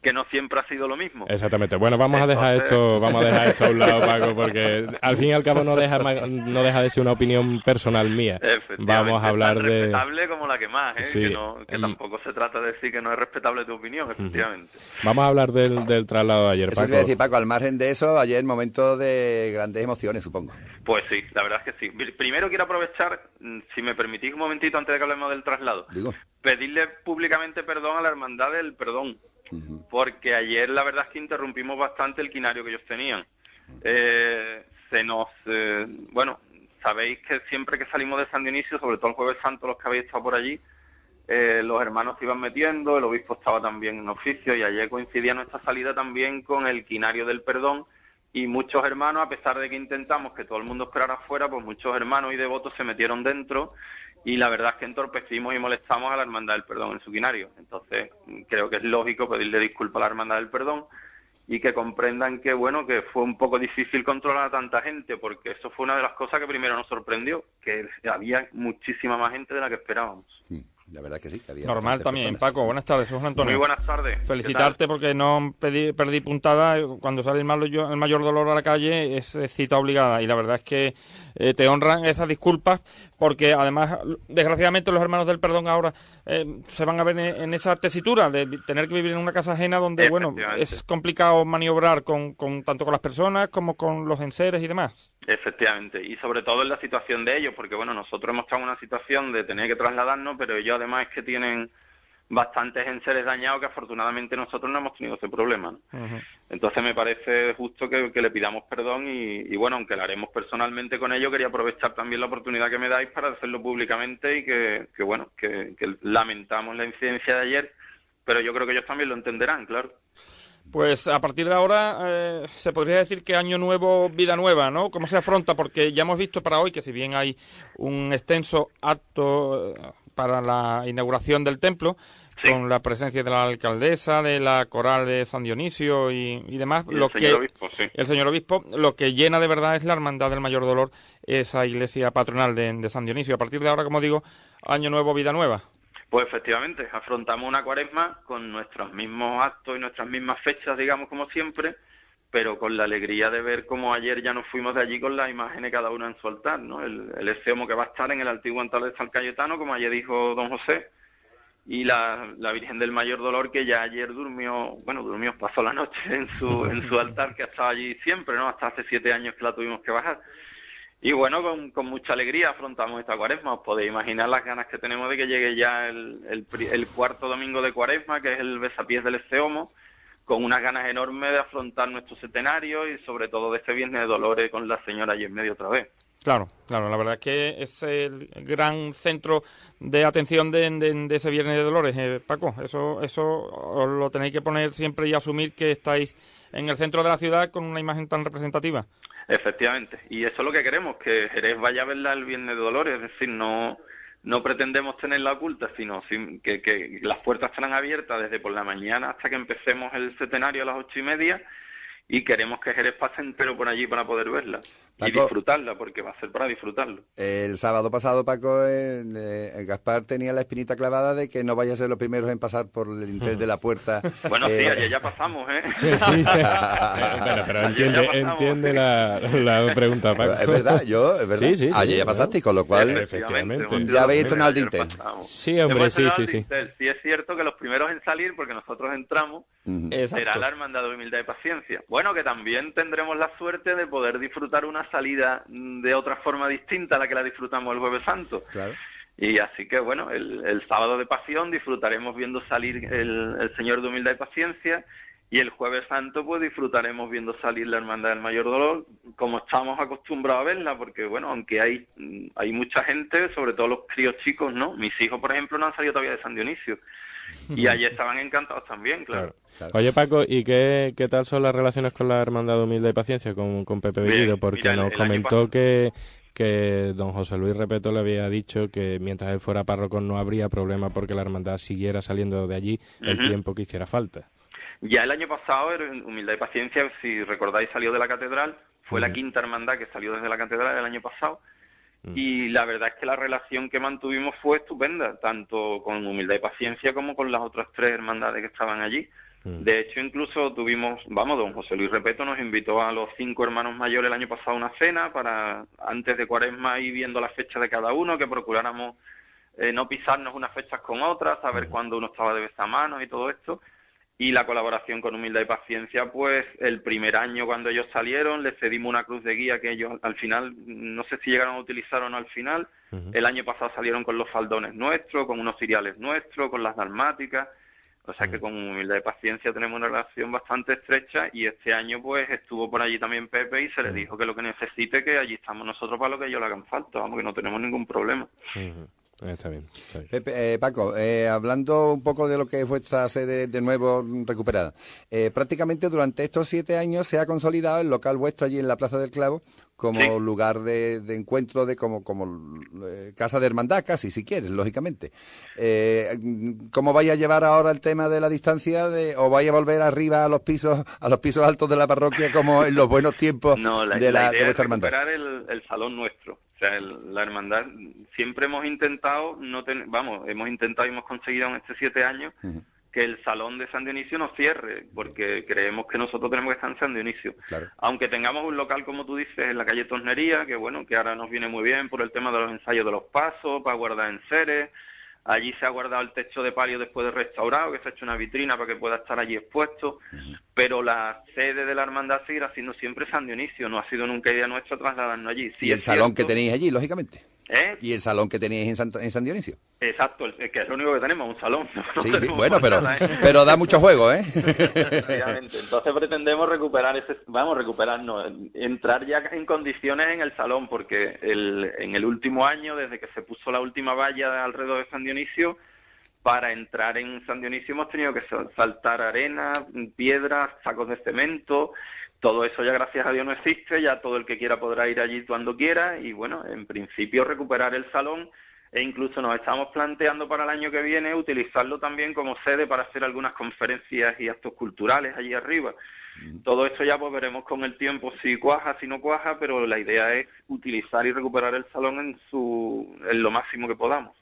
que no siempre ha sido lo mismo. Exactamente. Bueno, vamos a dejar esto, vamos a dejar esto a un lado, Paco, porque al fin y al cabo no deja no deja de ser una opinión personal mía. Efectivamente, Vamos a hablar tan de respetable como la que más, ¿eh? Sí, que, no, que em- tampoco se trata de decir que no es respetable tu opinión, efectivamente. vamos a hablar del, del traslado de ayer, Paco. decir, Paco, al margen de eso, ayer momento de grandes emociones, supongo. Pues sí, la verdad es que sí. Pri- Primero quiero aprovechar, mm, si me permitís un momentito antes de que hablemos del traslado, Digo. pedirle públicamente perdón a la Hermandad del Perdón, porque ayer la verdad es que interrumpimos bastante el quinario que ellos tenían. Eh, se nos, eh, bueno, sabéis que siempre que salimos de San Dionisio, sobre todo el Jueves Santo, los que habéis estado por allí, eh, los hermanos se iban metiendo, el obispo estaba también en oficio y ayer coincidía nuestra salida también con el quinario del perdón y muchos hermanos, a pesar de que intentamos que todo el mundo esperara afuera, pues muchos hermanos y devotos se metieron dentro y la verdad es que entorpecimos y molestamos a la Hermandad del Perdón en su quinario. Entonces, mm, creo que es lógico pedirle disculpas a la Hermandad del Perdón y que comprendan que, bueno, que fue un poco difícil controlar a tanta gente, porque eso fue una de las cosas que primero nos sorprendió, que había muchísima más gente de la que esperábamos. La verdad que sí, que había Normal también, personas. Paco. Buenas tardes, soy Juan Antonio. Muy buenas tardes. ¿Qué Felicitarte porque no pedí- perdí puntada. Cuando sale el, malo- el mayor dolor a la calle es, cita obligada. Y la verdad es que eh, te honran esas disculpas porque además, desgraciadamente, los hermanos del perdón ahora eh, se van a ver en, en esa tesitura de tener que vivir en una casa ajena donde, bueno, es complicado maniobrar con, con tanto con las personas como con los enseres y demás. Efectivamente, y sobre todo en la situación de ellos, porque bueno, nosotros hemos estado en una situación de tener que trasladarnos, pero ellos además es que tienen bastantes enseres dañados que afortunadamente nosotros no hemos tenido ese problema. ¿no? Entonces me parece justo que, que le pidamos perdón y, y, bueno, aunque lo haremos personalmente con ellos, quería aprovechar también la oportunidad que me dais para hacerlo públicamente y que, que bueno, que, que lamentamos la incidencia de ayer, pero yo creo que ellos también lo entenderán, claro. Pues a partir de ahora eh, se podría decir que año nuevo, vida nueva, ¿no? ¿Cómo se afronta? Porque ya hemos visto para hoy que si bien hay un extenso acto eh, para la inauguración del templo, con la presencia de la alcaldesa, de la coral de San Dionisio y, y demás, Y el lo señor que obispo, sí. el señor obispo, lo que llena de verdad es la hermandad del Mayor Dolor, esa iglesia patronal de, de San Dionisio. A partir de ahora, como digo, año nuevo, vida nueva. Pues efectivamente, afrontamos una cuaresma con nuestros mismos actos y nuestras mismas fechas, digamos, como siempre, pero con la alegría de ver como ayer ya nos fuimos de allí con las imágenes cada uno en su altar, ¿no? El, el exeomo que va a estar en el antiguo altar de San Cayetano, como ayer dijo don José, y la, la Virgen del Mayor Dolor que ya ayer durmió, bueno, durmió, pasó la noche en su, en su altar que ha estado allí siempre, ¿no? Hasta hace siete años que la tuvimos que bajar. Y bueno, con, mucha alegría afrontamos esta cuaresma. Os podéis imaginar las ganas que tenemos de que llegue ya el, el, cuarto domingo de cuaresma, que es el besapiés del Esteomo, con unas ganas enormes de afrontar nuestro centenario y sobre todo de este Viernes de Dolores con la señora allí en medio otra vez. Claro, claro, la verdad es que es el gran centro de atención de, de- de ese Viernes de Dolores, eh, Paco. Eso, eso os lo tenéis que poner siempre y asumir que estáis en el centro de la ciudad con una imagen tan representativa. Efectivamente, y eso es lo que queremos, que Jerez vaya a verla el Viernes de Dolores, es decir, no, no pretendemos tenerla oculta, sino sin- que, que las puertas estarán abiertas desde por la mañana hasta que empecemos el centenario a las ocho y media y queremos que Jerez pase entero por allí para poder verla y Paco. disfrutarla, porque va a ser para disfrutarlo. El sábado pasado, Paco, eh, eh, Gaspar tenía la espinita clavada de que no vaya a ser los primeros en pasar por el interior de la puerta. Bueno, sí, Eh, ayer ya pasamos, ¿eh? Sí, Bueno, pero entiende, entiende la, la pregunta, Paco. Es verdad, yo, es verdad. Sí, sí, sí, Ayer ya ¿no? pasaste, con lo cual, Efectivamente. ya habéis estrenado el dintel. Sí, hombre, sí, sí, el sí. Sí es cierto que los primeros en salir, porque nosotros entramos, será la Hermandad de Humildad y Paciencia. Bueno, que también tendremos la suerte de poder disfrutar una salida de otra forma distinta a la que la disfrutamos el Jueves Santo. Claro. Y así que, bueno, el, el sábado de Pasión disfrutaremos viendo salir el, el Señor de Humildad y Paciencia y el Jueves Santo pues disfrutaremos viendo salir la Hermandad del Mayor Dolor como estamos acostumbrados a verla, porque, bueno, aunque hay, hay mucha gente, sobre todo los críos chicos, ¿no? Mis hijos, por ejemplo, no han salido todavía de San Dionisio. Y ayer estaban encantados también, claro. Oye, Paco, ¿y qué, qué tal son las relaciones con la Hermandad de Humildad y Paciencia, con, con Pepe Bellido? Porque mira, nos el comentó que, que don José Luis Repeto le había dicho que mientras él fuera párroco no habría problema porque la Hermandad siguiera saliendo de allí el tiempo que hiciera falta. Ya el año pasado, en Humildad y Paciencia, si recordáis, salió de la catedral, fue la quinta hermandad que salió desde la catedral el año pasado, y la verdad es que la relación que mantuvimos fue estupenda, tanto con Humildad y Paciencia como con las otras tres hermandades que estaban allí. De hecho, incluso tuvimos, vamos, don José Luis Repeto nos invitó a los cinco hermanos mayores el año pasado a una cena para, antes de Cuaresma, ir viendo la fecha de cada uno, que procuráramos eh, no pisarnos unas fechas con otras, saber cuándo uno estaba de besamanos y todo esto. Y la colaboración con Humildad y Paciencia, pues el primer año cuando ellos salieron, les cedimos una cruz de guía que ellos al final, no sé si llegaron a utilizar o no al final. El año pasado salieron con los faldones nuestros, con unos ciriales nuestros, con las dalmáticas. O sea que con humildad y paciencia tenemos una relación bastante estrecha y este año pues estuvo por allí también Pepe y se le dijo que lo que necesite, que allí estamos nosotros para lo que ellos le hagan falta, vamos, que no tenemos ningún problema. Está bien. Está bien. Pepe, eh, Paco, eh, hablando un poco de lo que es vuestra sede de nuevo recuperada, eh, prácticamente durante estos siete años se ha consolidado el local vuestro allí en la Plaza del Clavo como lugar de, de encuentro, de como, como eh, casa de hermandad casi, si quieres, lógicamente. Eh, ¿Cómo vais a llevar ahora el tema de la distancia de, o vais a volver arriba a los pisos a los pisos altos de la parroquia como en los buenos tiempos No, la, de, la, la de idea es vuestra hermandad? recuperar el, el salón nuestro. Sea, el- la hermandad, siempre hemos intentado, no ten- vamos, hemos intentado y hemos conseguido en estos siete años que el salón de San Dionisio no cierre, porque creemos que nosotros tenemos que estar en San Dionisio. Claro. Aunque tengamos un local, como tú dices, en la calle Tornería, que bueno, que ahora nos viene muy bien por el tema de los ensayos de los pasos, para guardar enseres. Allí se ha guardado el techo de palio después de restaurado, que se ha hecho una vitrina para que pueda estar allí expuesto. Pero la sede de la hermandad seguirá siendo siempre San Dionisio. No ha sido nunca idea nuestra trasladarnos allí. Sí y el salón cierto- que tenéis allí, lógicamente. ¿Eh? Y el salón que teníais en, Sant- en San Dionisio. Exacto, el- que es lo único que tenemos, un salón. No Sí, bueno, pero, ¿eh? pero da mucho juego, ¿eh? Entonces pretendemos recuperar ese, vamos, recuperarnos, entrar ya en condiciones en el salón, porque el, en el último año, desde que se puso la última valla alrededor de San Dionisio, para entrar en San Dionisio hemos tenido que sal- saltar arena, piedras, sacos de cemento, todo eso ya gracias a Dios no existe, ya todo el que quiera podrá ir allí cuando quiera. Y bueno, en principio recuperar el salón. E incluso nos estamos planteando para el año que viene utilizarlo también como sede para hacer algunas conferencias y actos culturales allí arriba. Todo esto ya pues veremos con el tiempo si cuaja, si no cuaja, pero la idea es utilizar y recuperar el salón en su en lo máximo que podamos.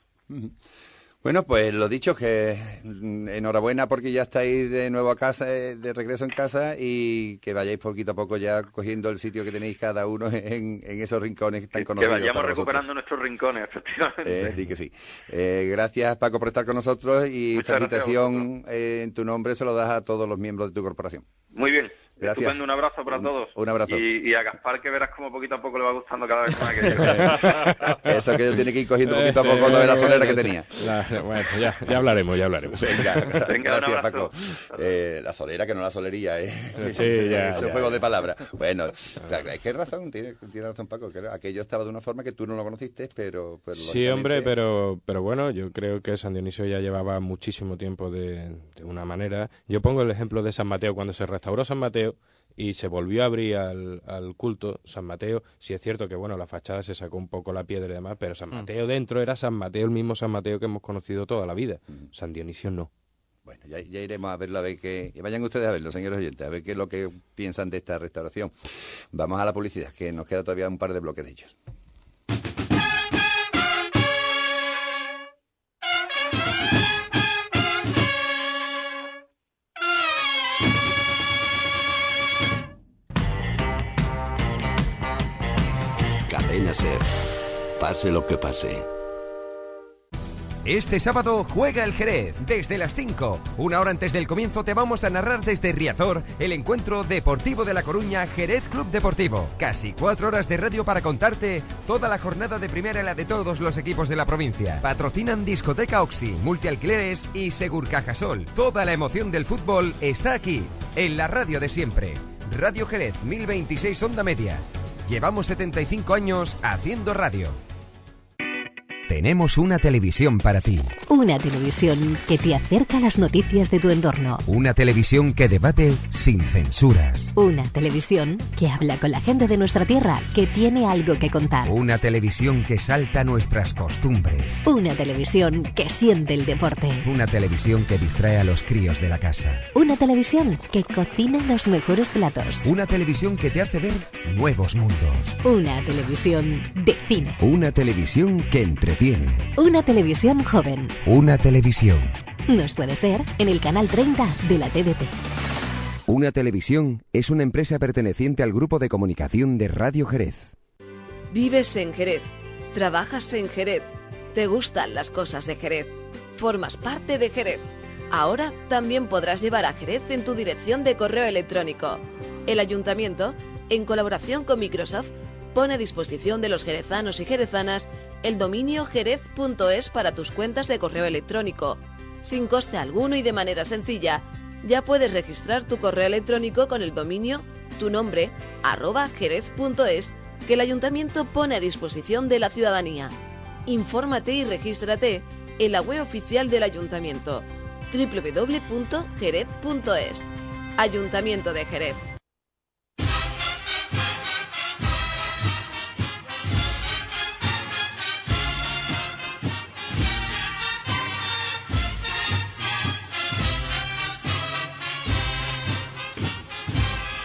Bueno, pues lo dicho, que enhorabuena porque ya estáis de nuevo a casa, eh, de regreso en casa y que vayáis poquito a poco ya cogiendo el sitio que tenéis cada uno en, en esos rincones tan Que conocidos vayamos para vosotros. recuperando nuestros rincones, efectivamente. Eh, di que sí. Eh, gracias, Paco, por estar con nosotros y Muchas felicitación eh, en tu nombre se lo das a todos los miembros de tu corporación. Muy bien. Gracias. Estupendo, un abrazo para todos. un abrazo. Y, y a Gaspar que verás como poquito a poco le va gustando cada vez más que llegue. Eso que tiene que ir cogiendo poquito a poco toda la solera que tenía. La- bueno, ya, ya hablaremos, ya hablaremos. Venga, Venga, un gracias. Paco. Eh, la solera que no la solería, ¿eh? Sí, ya, Es un ya, juego ya. de palabras. Bueno, es que razón, tiene, tiene razón Paco. Que aquello estaba de una forma que tú no lo conociste, pero... pero Sí, hombre, pero, pero bueno, yo creo que San Dionisio ya llevaba muchísimo tiempo de, de una manera. Yo pongo el ejemplo de San Mateo, cuando se restauró San Mateo y se volvió a abrir al, al culto, San Mateo, sí es cierto que bueno, la fachada se sacó un poco la piedra y demás, pero San Mateo dentro era San Mateo, el mismo San Mateo que hemos conocido toda la vida. San Dionisio no. Bueno, ya, ya iremos a verlo, a ver qué... que Vayan ustedes a verlo, señores oyentes, a ver qué es lo que piensan de esta restauración. Vamos a la publicidad, que nos queda todavía un par de bloques de ellos. Pase lo que pase. Este sábado juega el Jerez desde las 5. Una hora antes del comienzo te vamos a narrar desde Riazor el encuentro deportivo de La Coruña Jerez Club Deportivo. Casi cuatro horas de radio para contarte toda la jornada de primera y la de todos los equipos de la provincia. Patrocinan Discoteca Oxy, Multialquileres y Segur Cajasol. Toda la emoción del fútbol está aquí, en la radio de siempre. Radio Jerez 1026 Onda Media. Llevamos 75 años haciendo radio. Tenemos una televisión para ti. Una televisión que te acerca a las noticias de tu entorno. Una televisión que debate sin censuras. Una televisión que habla con la gente de nuestra tierra que tiene algo que contar. Una televisión que salta nuestras costumbres. Una televisión que siente el deporte. Una televisión que distrae a los críos de la casa. Una televisión que cocina los mejores platos. Una televisión que te hace ver nuevos mundos. Una televisión de cine. Una televisión que entretiene. Una televisión joven. Una televisión. Nos puedes ver en el canal 30 de la TDT. Una televisión es una empresa perteneciente al grupo de comunicación de Radio Jerez. Vives en Jerez, trabajas en Jerez, te gustan las cosas de Jerez, formas parte de Jerez. Ahora también podrás llevar a Jerez en tu dirección de correo electrónico. El ayuntamiento, en colaboración con Microsoft, pone a disposición de los jerezanos y jerezanas el dominio jerez.es para tus cuentas de correo electrónico. Sin coste alguno y de manera sencilla, ya puedes registrar tu correo electrónico con el dominio tu nombre arroba jerez.es que el ayuntamiento pone a disposición de la ciudadanía. Infórmate y regístrate en la web oficial del ayuntamiento www.jerez.es. Ayuntamiento de Jerez.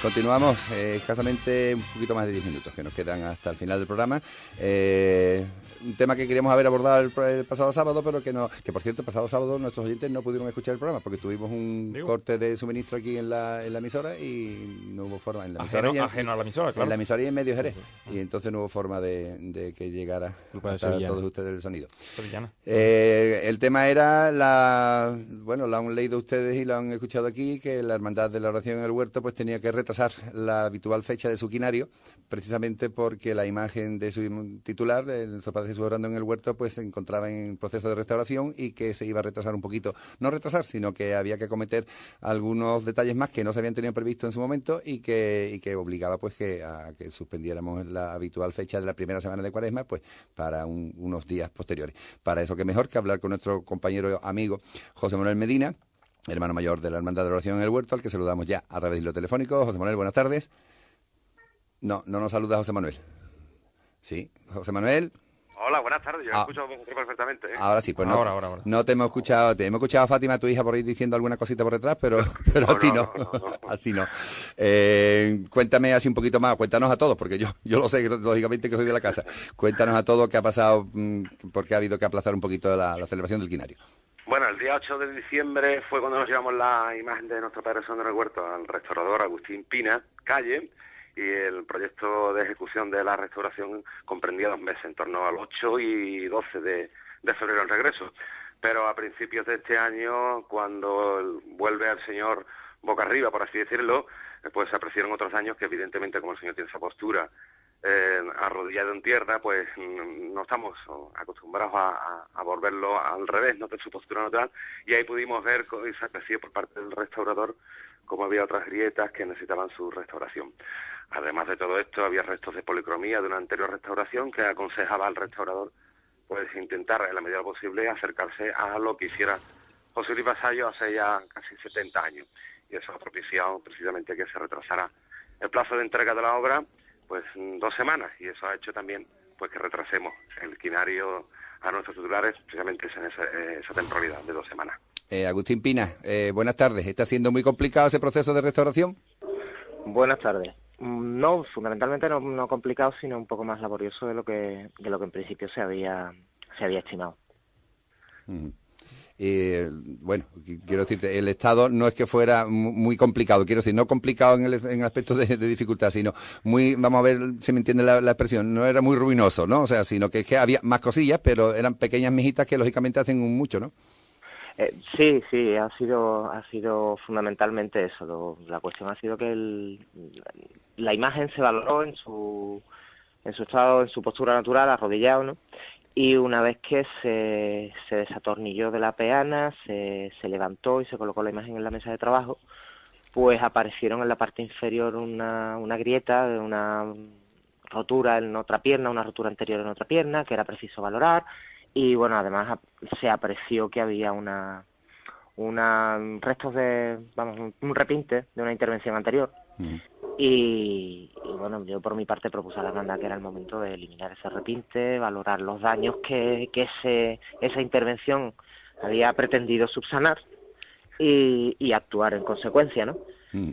Continuamos eh, escasamente un poquito más de 10 minutos que nos quedan hasta el final del programa. Eh, un tema que queríamos haber abordado el, el pasado sábado, pero que no, que por cierto, el pasado sábado nuestros oyentes no pudieron escuchar el programa porque tuvimos un corte de suministro aquí en la, en la emisora y no hubo forma. En la emisora Ajeno, y en- ajeno a la emisora, claro. En la emisora y en medio Jerez. Y entonces no hubo forma de, de que llegara Culpa de hasta Sevillana. todos ustedes el sonido. Eh, el tema era la, bueno, lo han leído ustedes y lo han escuchado aquí, que la Hermandad de la Oración en el Huerto pues tenía que retrasar la habitual fecha de su quinario, precisamente porque la imagen de su titular, el su Jesús orando en el huerto, pues se encontraba en proceso de restauración y que se iba a retrasar un poquito, no retrasar, sino que había que cometer algunos detalles más que no se habían tenido previsto en su momento y que, y que obligaba pues que a que suspendiéramos la habitual fecha de la primera semana de Cuaresma, pues para un- unos días posteriores. Para eso que mejor que hablar con nuestro compañero amigo José Manuel Medina, hermano mayor de la Hermandad de Oración en el Huerto, al que saludamos ya a través de lo telefónico. José Manuel, buenas tardes. No, no nos saluda José Manuel. Sí, José Manuel. Hola, buenas tardes. Yo Ah. escucho perfectamente. ¿eh? Ahora sí, pues no, Ahora, ahora, ahora. no te hemos escuchado, te hemos escuchado a Fátima, tu hija, por ahí diciendo alguna cosita por detrás, pero, pero a ti no, así no. Eh, cuéntame así un poquito más, cuéntanos a todos, porque yo, yo lo sé, lógicamente que soy de la casa. Cuéntanos a todos qué ha pasado, mm, porque ha habido que aplazar un poquito la, la celebración del quinario. Bueno, el día 8 de diciembre fue cuando nos llevamos la imagen de nuestro Padre Santo Huerto al restaurador Agustín Pina, calle, y el proyecto de ejecución de la restauración comprendía dos meses, en torno al 8 y 12 de, de febrero el regreso. Pero a principios de este año, cuando el- vuelve al Señor boca arriba, por así decirlo, eh, pues se apreciaron otros años que evidentemente como el Señor tiene esa postura eh, arrodillado en tierra, pues mm, no estamos acostumbrados a, volverlo al revés, no su postura natural, y ahí pudimos ver y se apreció por parte del restaurador cómo había otras grietas que necesitaban su restauración. Además de todo esto, había restos de policromía de una anterior restauración que aconsejaba al restaurador pues intentar en la medida posible acercarse a lo que hiciera José Luis Vasallo hace ya casi 70 años. Y eso ha propiciado precisamente que se retrasara el plazo de entrega de la obra pues dos semanas y eso ha hecho también pues que retrasemos el quinario a nuestros titulares precisamente en esa, esa temporalidad de dos semanas. Eh, Agustín Pina, eh, buenas tardes. ¿Está siendo muy complicado ese proceso de restauración? Buenas tardes. Mm, No, fundamentalmente no, no complicado, sino un poco más laborioso de lo que de lo que en principio se había se había estimado. Eh, bueno, qu- quiero decirte, el estado no es que fuera mu- muy complicado, quiero decir, no complicado en el, en el aspecto de, de dificultad, sino muy, vamos a ver si me entiende la, la expresión, no era muy ruinoso, ¿no? O sea, sino que es que había más cosillas, pero eran pequeñas mijitas que lógicamente hacen un mucho, ¿no? Eh, sí, sí, ha sido ha sido fundamentalmente eso. Lo- la cuestión ha sido que el- la imagen se valoró en su en su estado, en su postura natural, arrodillado, ¿no? Y una vez que se, se desatornilló de la peana, se, se levantó y se colocó la imagen en la mesa de trabajo, pues aparecieron en la parte inferior una, una grieta, una rotura en otra pierna, una rotura anterior en otra pierna, que era preciso valorar, y bueno, además se apreció que había una, una restos de, vamos, un repinte de una intervención anterior. Y, y, bueno, yo por mi parte propuse a la hermandad que era el momento de eliminar ese repinte, valorar los daños que, que ese, esa intervención había pretendido subsanar y, y actuar en consecuencia, ¿no? Mm.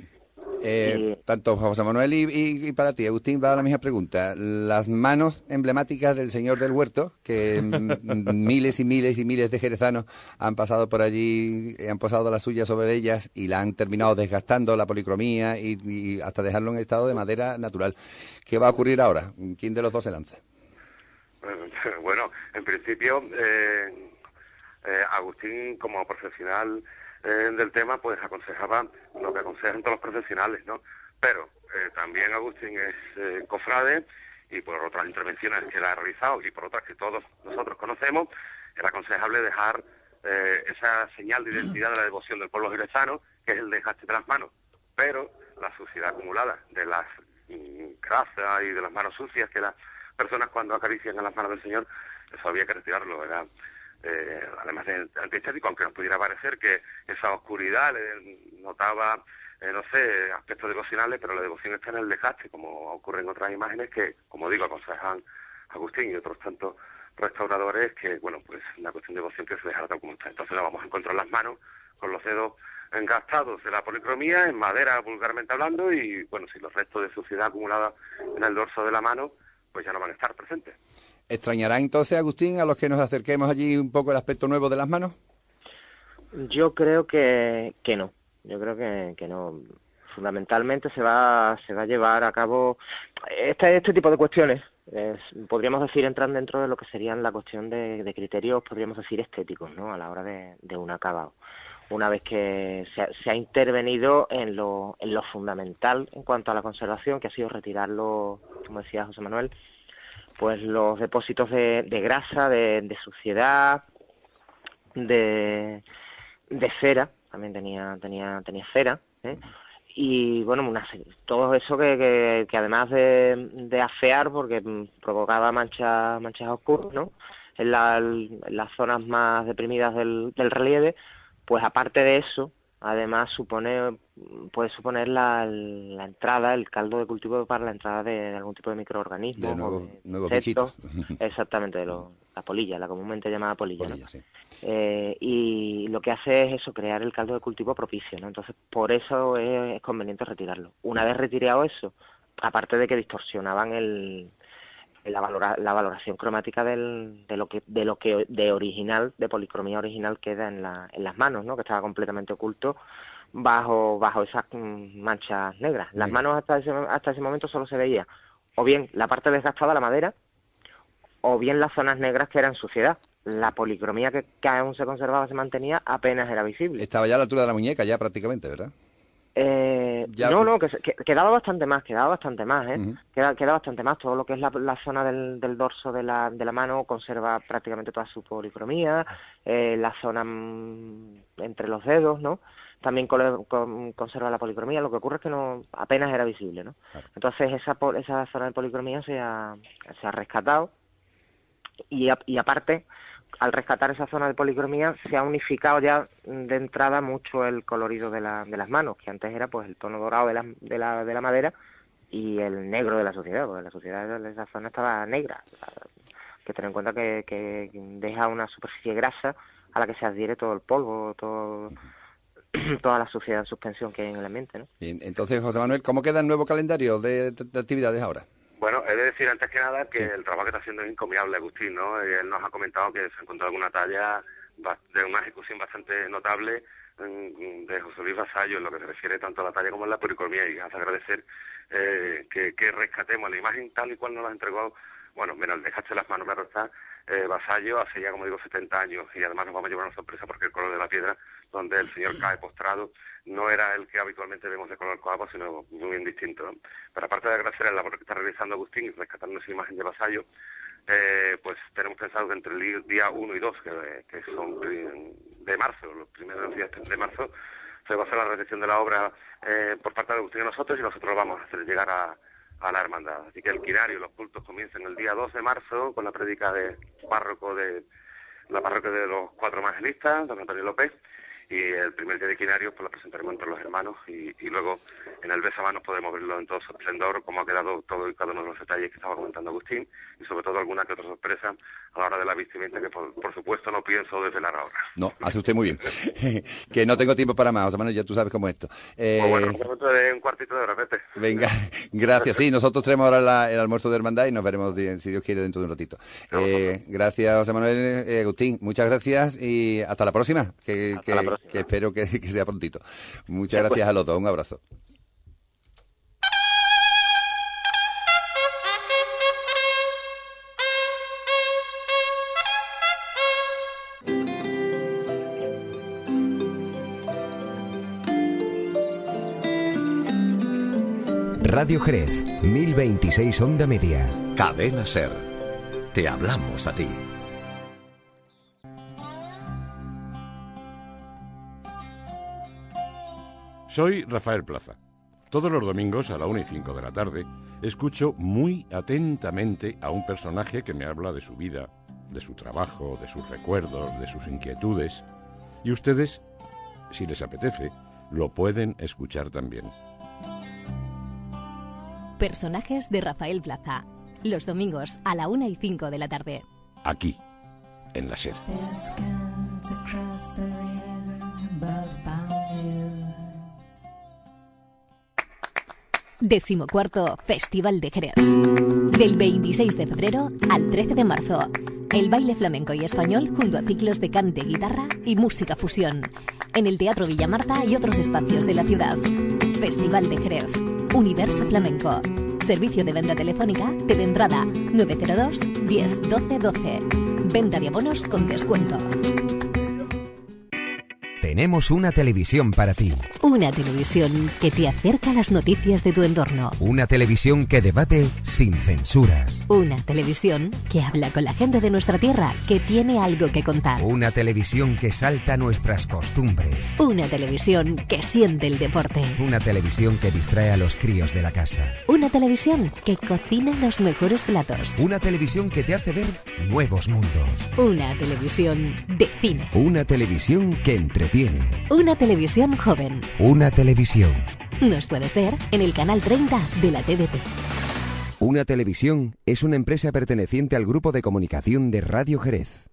Eh, Tanto José Manuel y, y- y para ti, Agustín, va la misma pregunta. Las manos emblemáticas del Señor del Huerto, que miles y miles y miles de jerezanos han pasado por allí, eh, han posado la suya sobre ellas y la han terminado desgastando la policromía y, y hasta dejarlo en estado de madera natural. ¿Qué va a ocurrir ahora? ¿Quién de los dos se lanza? Bueno, en principio, eh, eh, Agustín, como profesional eh, del tema, pues aconsejaba lo que aconsejan todos los profesionales, ¿no? Pero eh, también Agustín es eh, cofrade y por otras intervenciones que él ha realizado y por otras que todos nosotros conocemos, era aconsejable dejar eh, esa señal de identidad de la devoción del pueblo jerezano, que es el desgaste de las manos. Pero la suciedad acumulada de las mm, grasas y de las manos sucias que las personas cuando acarician a las manos del Señor, eso había que retirarlo. Era, eh, además de antiestético, aunque nos pudiera parecer que esa oscuridad le notaba, eh, no sé, aspectos devocionales, pero la devoción está en el desgaste, como ocurre en otras imágenes que, como digo, aconsejan Agustín y otros tantos restauradores que, bueno, pues la cuestión de devoción que se dejara tal como está. Entonces la vamos a encontrar las manos con los dedos engastados de la policromía, en madera vulgarmente hablando, y bueno, si los restos de suciedad acumulada en el dorso de la mano, pues ya no van a estar presentes. ¿Extrañará entonces, Agustín, a los que nos acerquemos allí un poco el aspecto nuevo de las manos? Yo creo que, que no. Yo creo que, que no. Fundamentalmente se va, se va a llevar a cabo este, este tipo de cuestiones. es- podríamos decir entran dentro de lo que serían la cuestión de, de criterios, podríamos decir estéticos, ¿no? A la hora de, de un acabado. Una vez que se ha, se ha intervenido en lo, en lo fundamental en cuanto a la conservación, que ha sido retirarlo, como decía José Manuel, pues los depósitos de, de grasa, de, suciedad, de, de cera, también tenía, tenía, tenía cera, ¿eh? y bueno, todo eso que, que, además de, de afear, porque provocaba manchas, manchas oscuras, ¿no? En, la- en las zonas más deprimidas del relieve, pues aparte de eso, además supone, puede suponer la, la entrada, el caldo de cultivo para la entrada de, de algún tipo de microorganismo. De nuevos, nuevos insectos. Exactamente, de lo- la polilla, la comúnmente llamada polilla. ¿no? Polilla, sí. Eh, y lo que hace es eso, crear el caldo de cultivo propicio, ¿no? Entonces, por eso es, es conveniente retirarlo. Una vez retirado eso, aparte de que distorsionaban el, la, valora- la valoración cromática del, de lo que de lo que de original, de policromía original queda en, la, en las manos, ¿no? Que estaba completamente oculto bajo bajo esas mm, manchas negras. Las manos hasta ese, hasta ese momento solo se veía o bien la parte desgastada, la madera, o bien las zonas negras que eran suciedad. La policromía que, que aún se conservaba, se mantenía, apenas era visible. Estaba ya a la altura de la muñeca, ya prácticamente, ¿verdad? Eh, Ya- No, no, que, que- quedaba bastante más, quedaba bastante más, ¿eh? queda, queda bastante más. Todo lo que es la, la zona del, del dorso de la, de la mano conserva prácticamente toda su policromía, eh, la zona mm, entre los dedos, ¿no? También con- conserva la policromía, lo que ocurre es que no apenas era visible, ¿no? Entonces esa, esa zona de policromía se ha, se ha rescatado y, a- y aparte, al rescatar esa zona de policromía, se ha unificado ya de entrada mucho el colorido de, la, de las manos, que antes era pues el tono dorado de la, de la, de la madera y el negro de la sociedad, porque la sociedad de esa zona estaba negra. Que tener en cuenta que, que deja una superficie grasa a la que se adhiere todo el polvo, todo, toda la suciedad en suspensión que hay en el ambiente, ¿no? Entonces, José Manuel, ¿cómo queda el nuevo calendario de actividades ahora? Bueno, he de decir antes que nada que el trabajo que está haciendo es encomiable, Agustín, ¿no? Él nos ha comentado que se ha encontrado alguna talla de una ejecución bastante notable mm, de José Luis Vasallo en lo que se refiere tanto a la talla como a la policromía y hace agradecer eh, que, que rescatemos la imagen tal y cual nos la ha entregado, bueno, menos el desgaste de las manos, claro está, eh, Vasallo hace ya, como digo, 70 años y además nos vamos a llevar una sorpresa porque el color de la piedra donde el señor cae postrado no era el que habitualmente vemos de color coapo, sino muy bien distinto. ¿no? Pero aparte de agradecer la labor que está realizando Agustín y rescatando esa imagen de Vasallo, eh, pues tenemos pensado que entre el día 1 y 2, que, son de marzo, los primeros días de marzo, se va a hacer la recepción de la obra eh, por parte de Agustín y nosotros y nosotros lo vamos a hacer llegar a, la hermandad. Así que el quinario los cultos comienzan el día 2 de marzo con la prédica de párroco de la parroquia de los cuatro evangelistas, don Antonio López, y el primer día de Quinario pues lo presentaremos entre los hermanos y, luego en el Besamanos podemos verlo en todo su esplendor, cómo ha quedado todo y cada uno de los detalles que estaba comentando Agustín y sobre todo alguna que otra sorpresa a la hora de la vestimenta que por, por supuesto no pienso desvelar ahora. No, hace usted muy bien. que no tengo tiempo para más, José Manuel, ya tú sabes cómo es esto. Eh, Pues bueno, dentro de un cuartito de vete. Venga, gracias. Sí, nosotros tenemos ahora la- el almuerzo de hermandad y nos veremos, si Dios quiere, dentro de un ratito. Eh, gracias, José Manuel, eh, Agustín. Muchas gracias y hasta la próxima, que, que- la próxima. que espero que, que sea prontito. Muchas Después. gracias a los dos. Un abrazo. Radio Jerez, 1026 Onda Media. Cadena Ser. Te hablamos a ti. Soy Rafael Plaza. Todos los domingos a la 1 y 5 de la tarde escucho muy atentamente a un personaje que me habla de su vida, de su trabajo, de sus recuerdos, de sus inquietudes. Y ustedes, si les apetece, lo pueden escuchar también. Personajes de Rafael Plaza. Los domingos a la 1 y 5 de la tarde. Aquí, en la SER. Decimocuarto Festival de Jerez. Del 26 de febrero al 13 de marzo. El baile flamenco y español junto a ciclos de cante, guitarra y música fusión. En el Teatro Villamarta y otros espacios de la ciudad. Festival de Jerez. Universo Flamenco. Servicio de venta telefónica, teleentrada 902 10 12 12. Venta de abonos con descuento. Tenemos una televisión para ti. Una televisión que te acerca a las noticias de tu entorno. Una televisión que debate sin censuras. Una televisión que habla con la gente de nuestra tierra que tiene algo que contar. Una televisión que salta nuestras costumbres. Una televisión que siente el deporte. Una televisión que distrae a los críos de la casa. Una televisión que cocina los mejores platos. Una televisión que te hace ver nuevos mundos. Una televisión de cine. Una televisión que entretiene. Una televisión joven. Una televisión. Nos puedes ver en el canal 30 de la TDT. Una televisión es una empresa perteneciente al grupo de comunicación de Radio Jerez.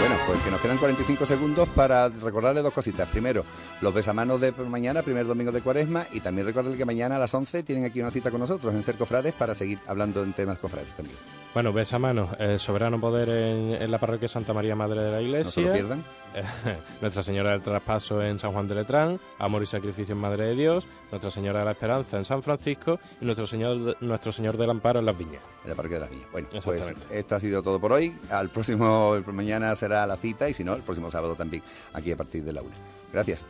Bueno, pues que nos quedan 45 segundos para recordarle dos cositas. Primero, los besamanos de mañana, primer domingo de cuaresma, y también recordarle que mañana a las 11 tienen aquí una cita con nosotros en Ser Cofrades para seguir hablando en temas cofrades también. Bueno, besamanos, el soberano poder en, en la parroquia Santa María Madre de la Iglesia. No se lo pierdan. Eh, Nuestra Señora del Traspaso en San Juan de Letrán, Amor y Sacrificio en Madre de Dios, Nuestra Señora de la Esperanza en San Francisco y Nuestro Señor, Nuestro Señor del Amparo en Las Viñas. En la parroquia de las Villas. Bueno, pues esto ha sido todo por hoy. Al próximo, mañana será la cita y si no, el próximo sábado también, aquí a partir de la una. Gracias.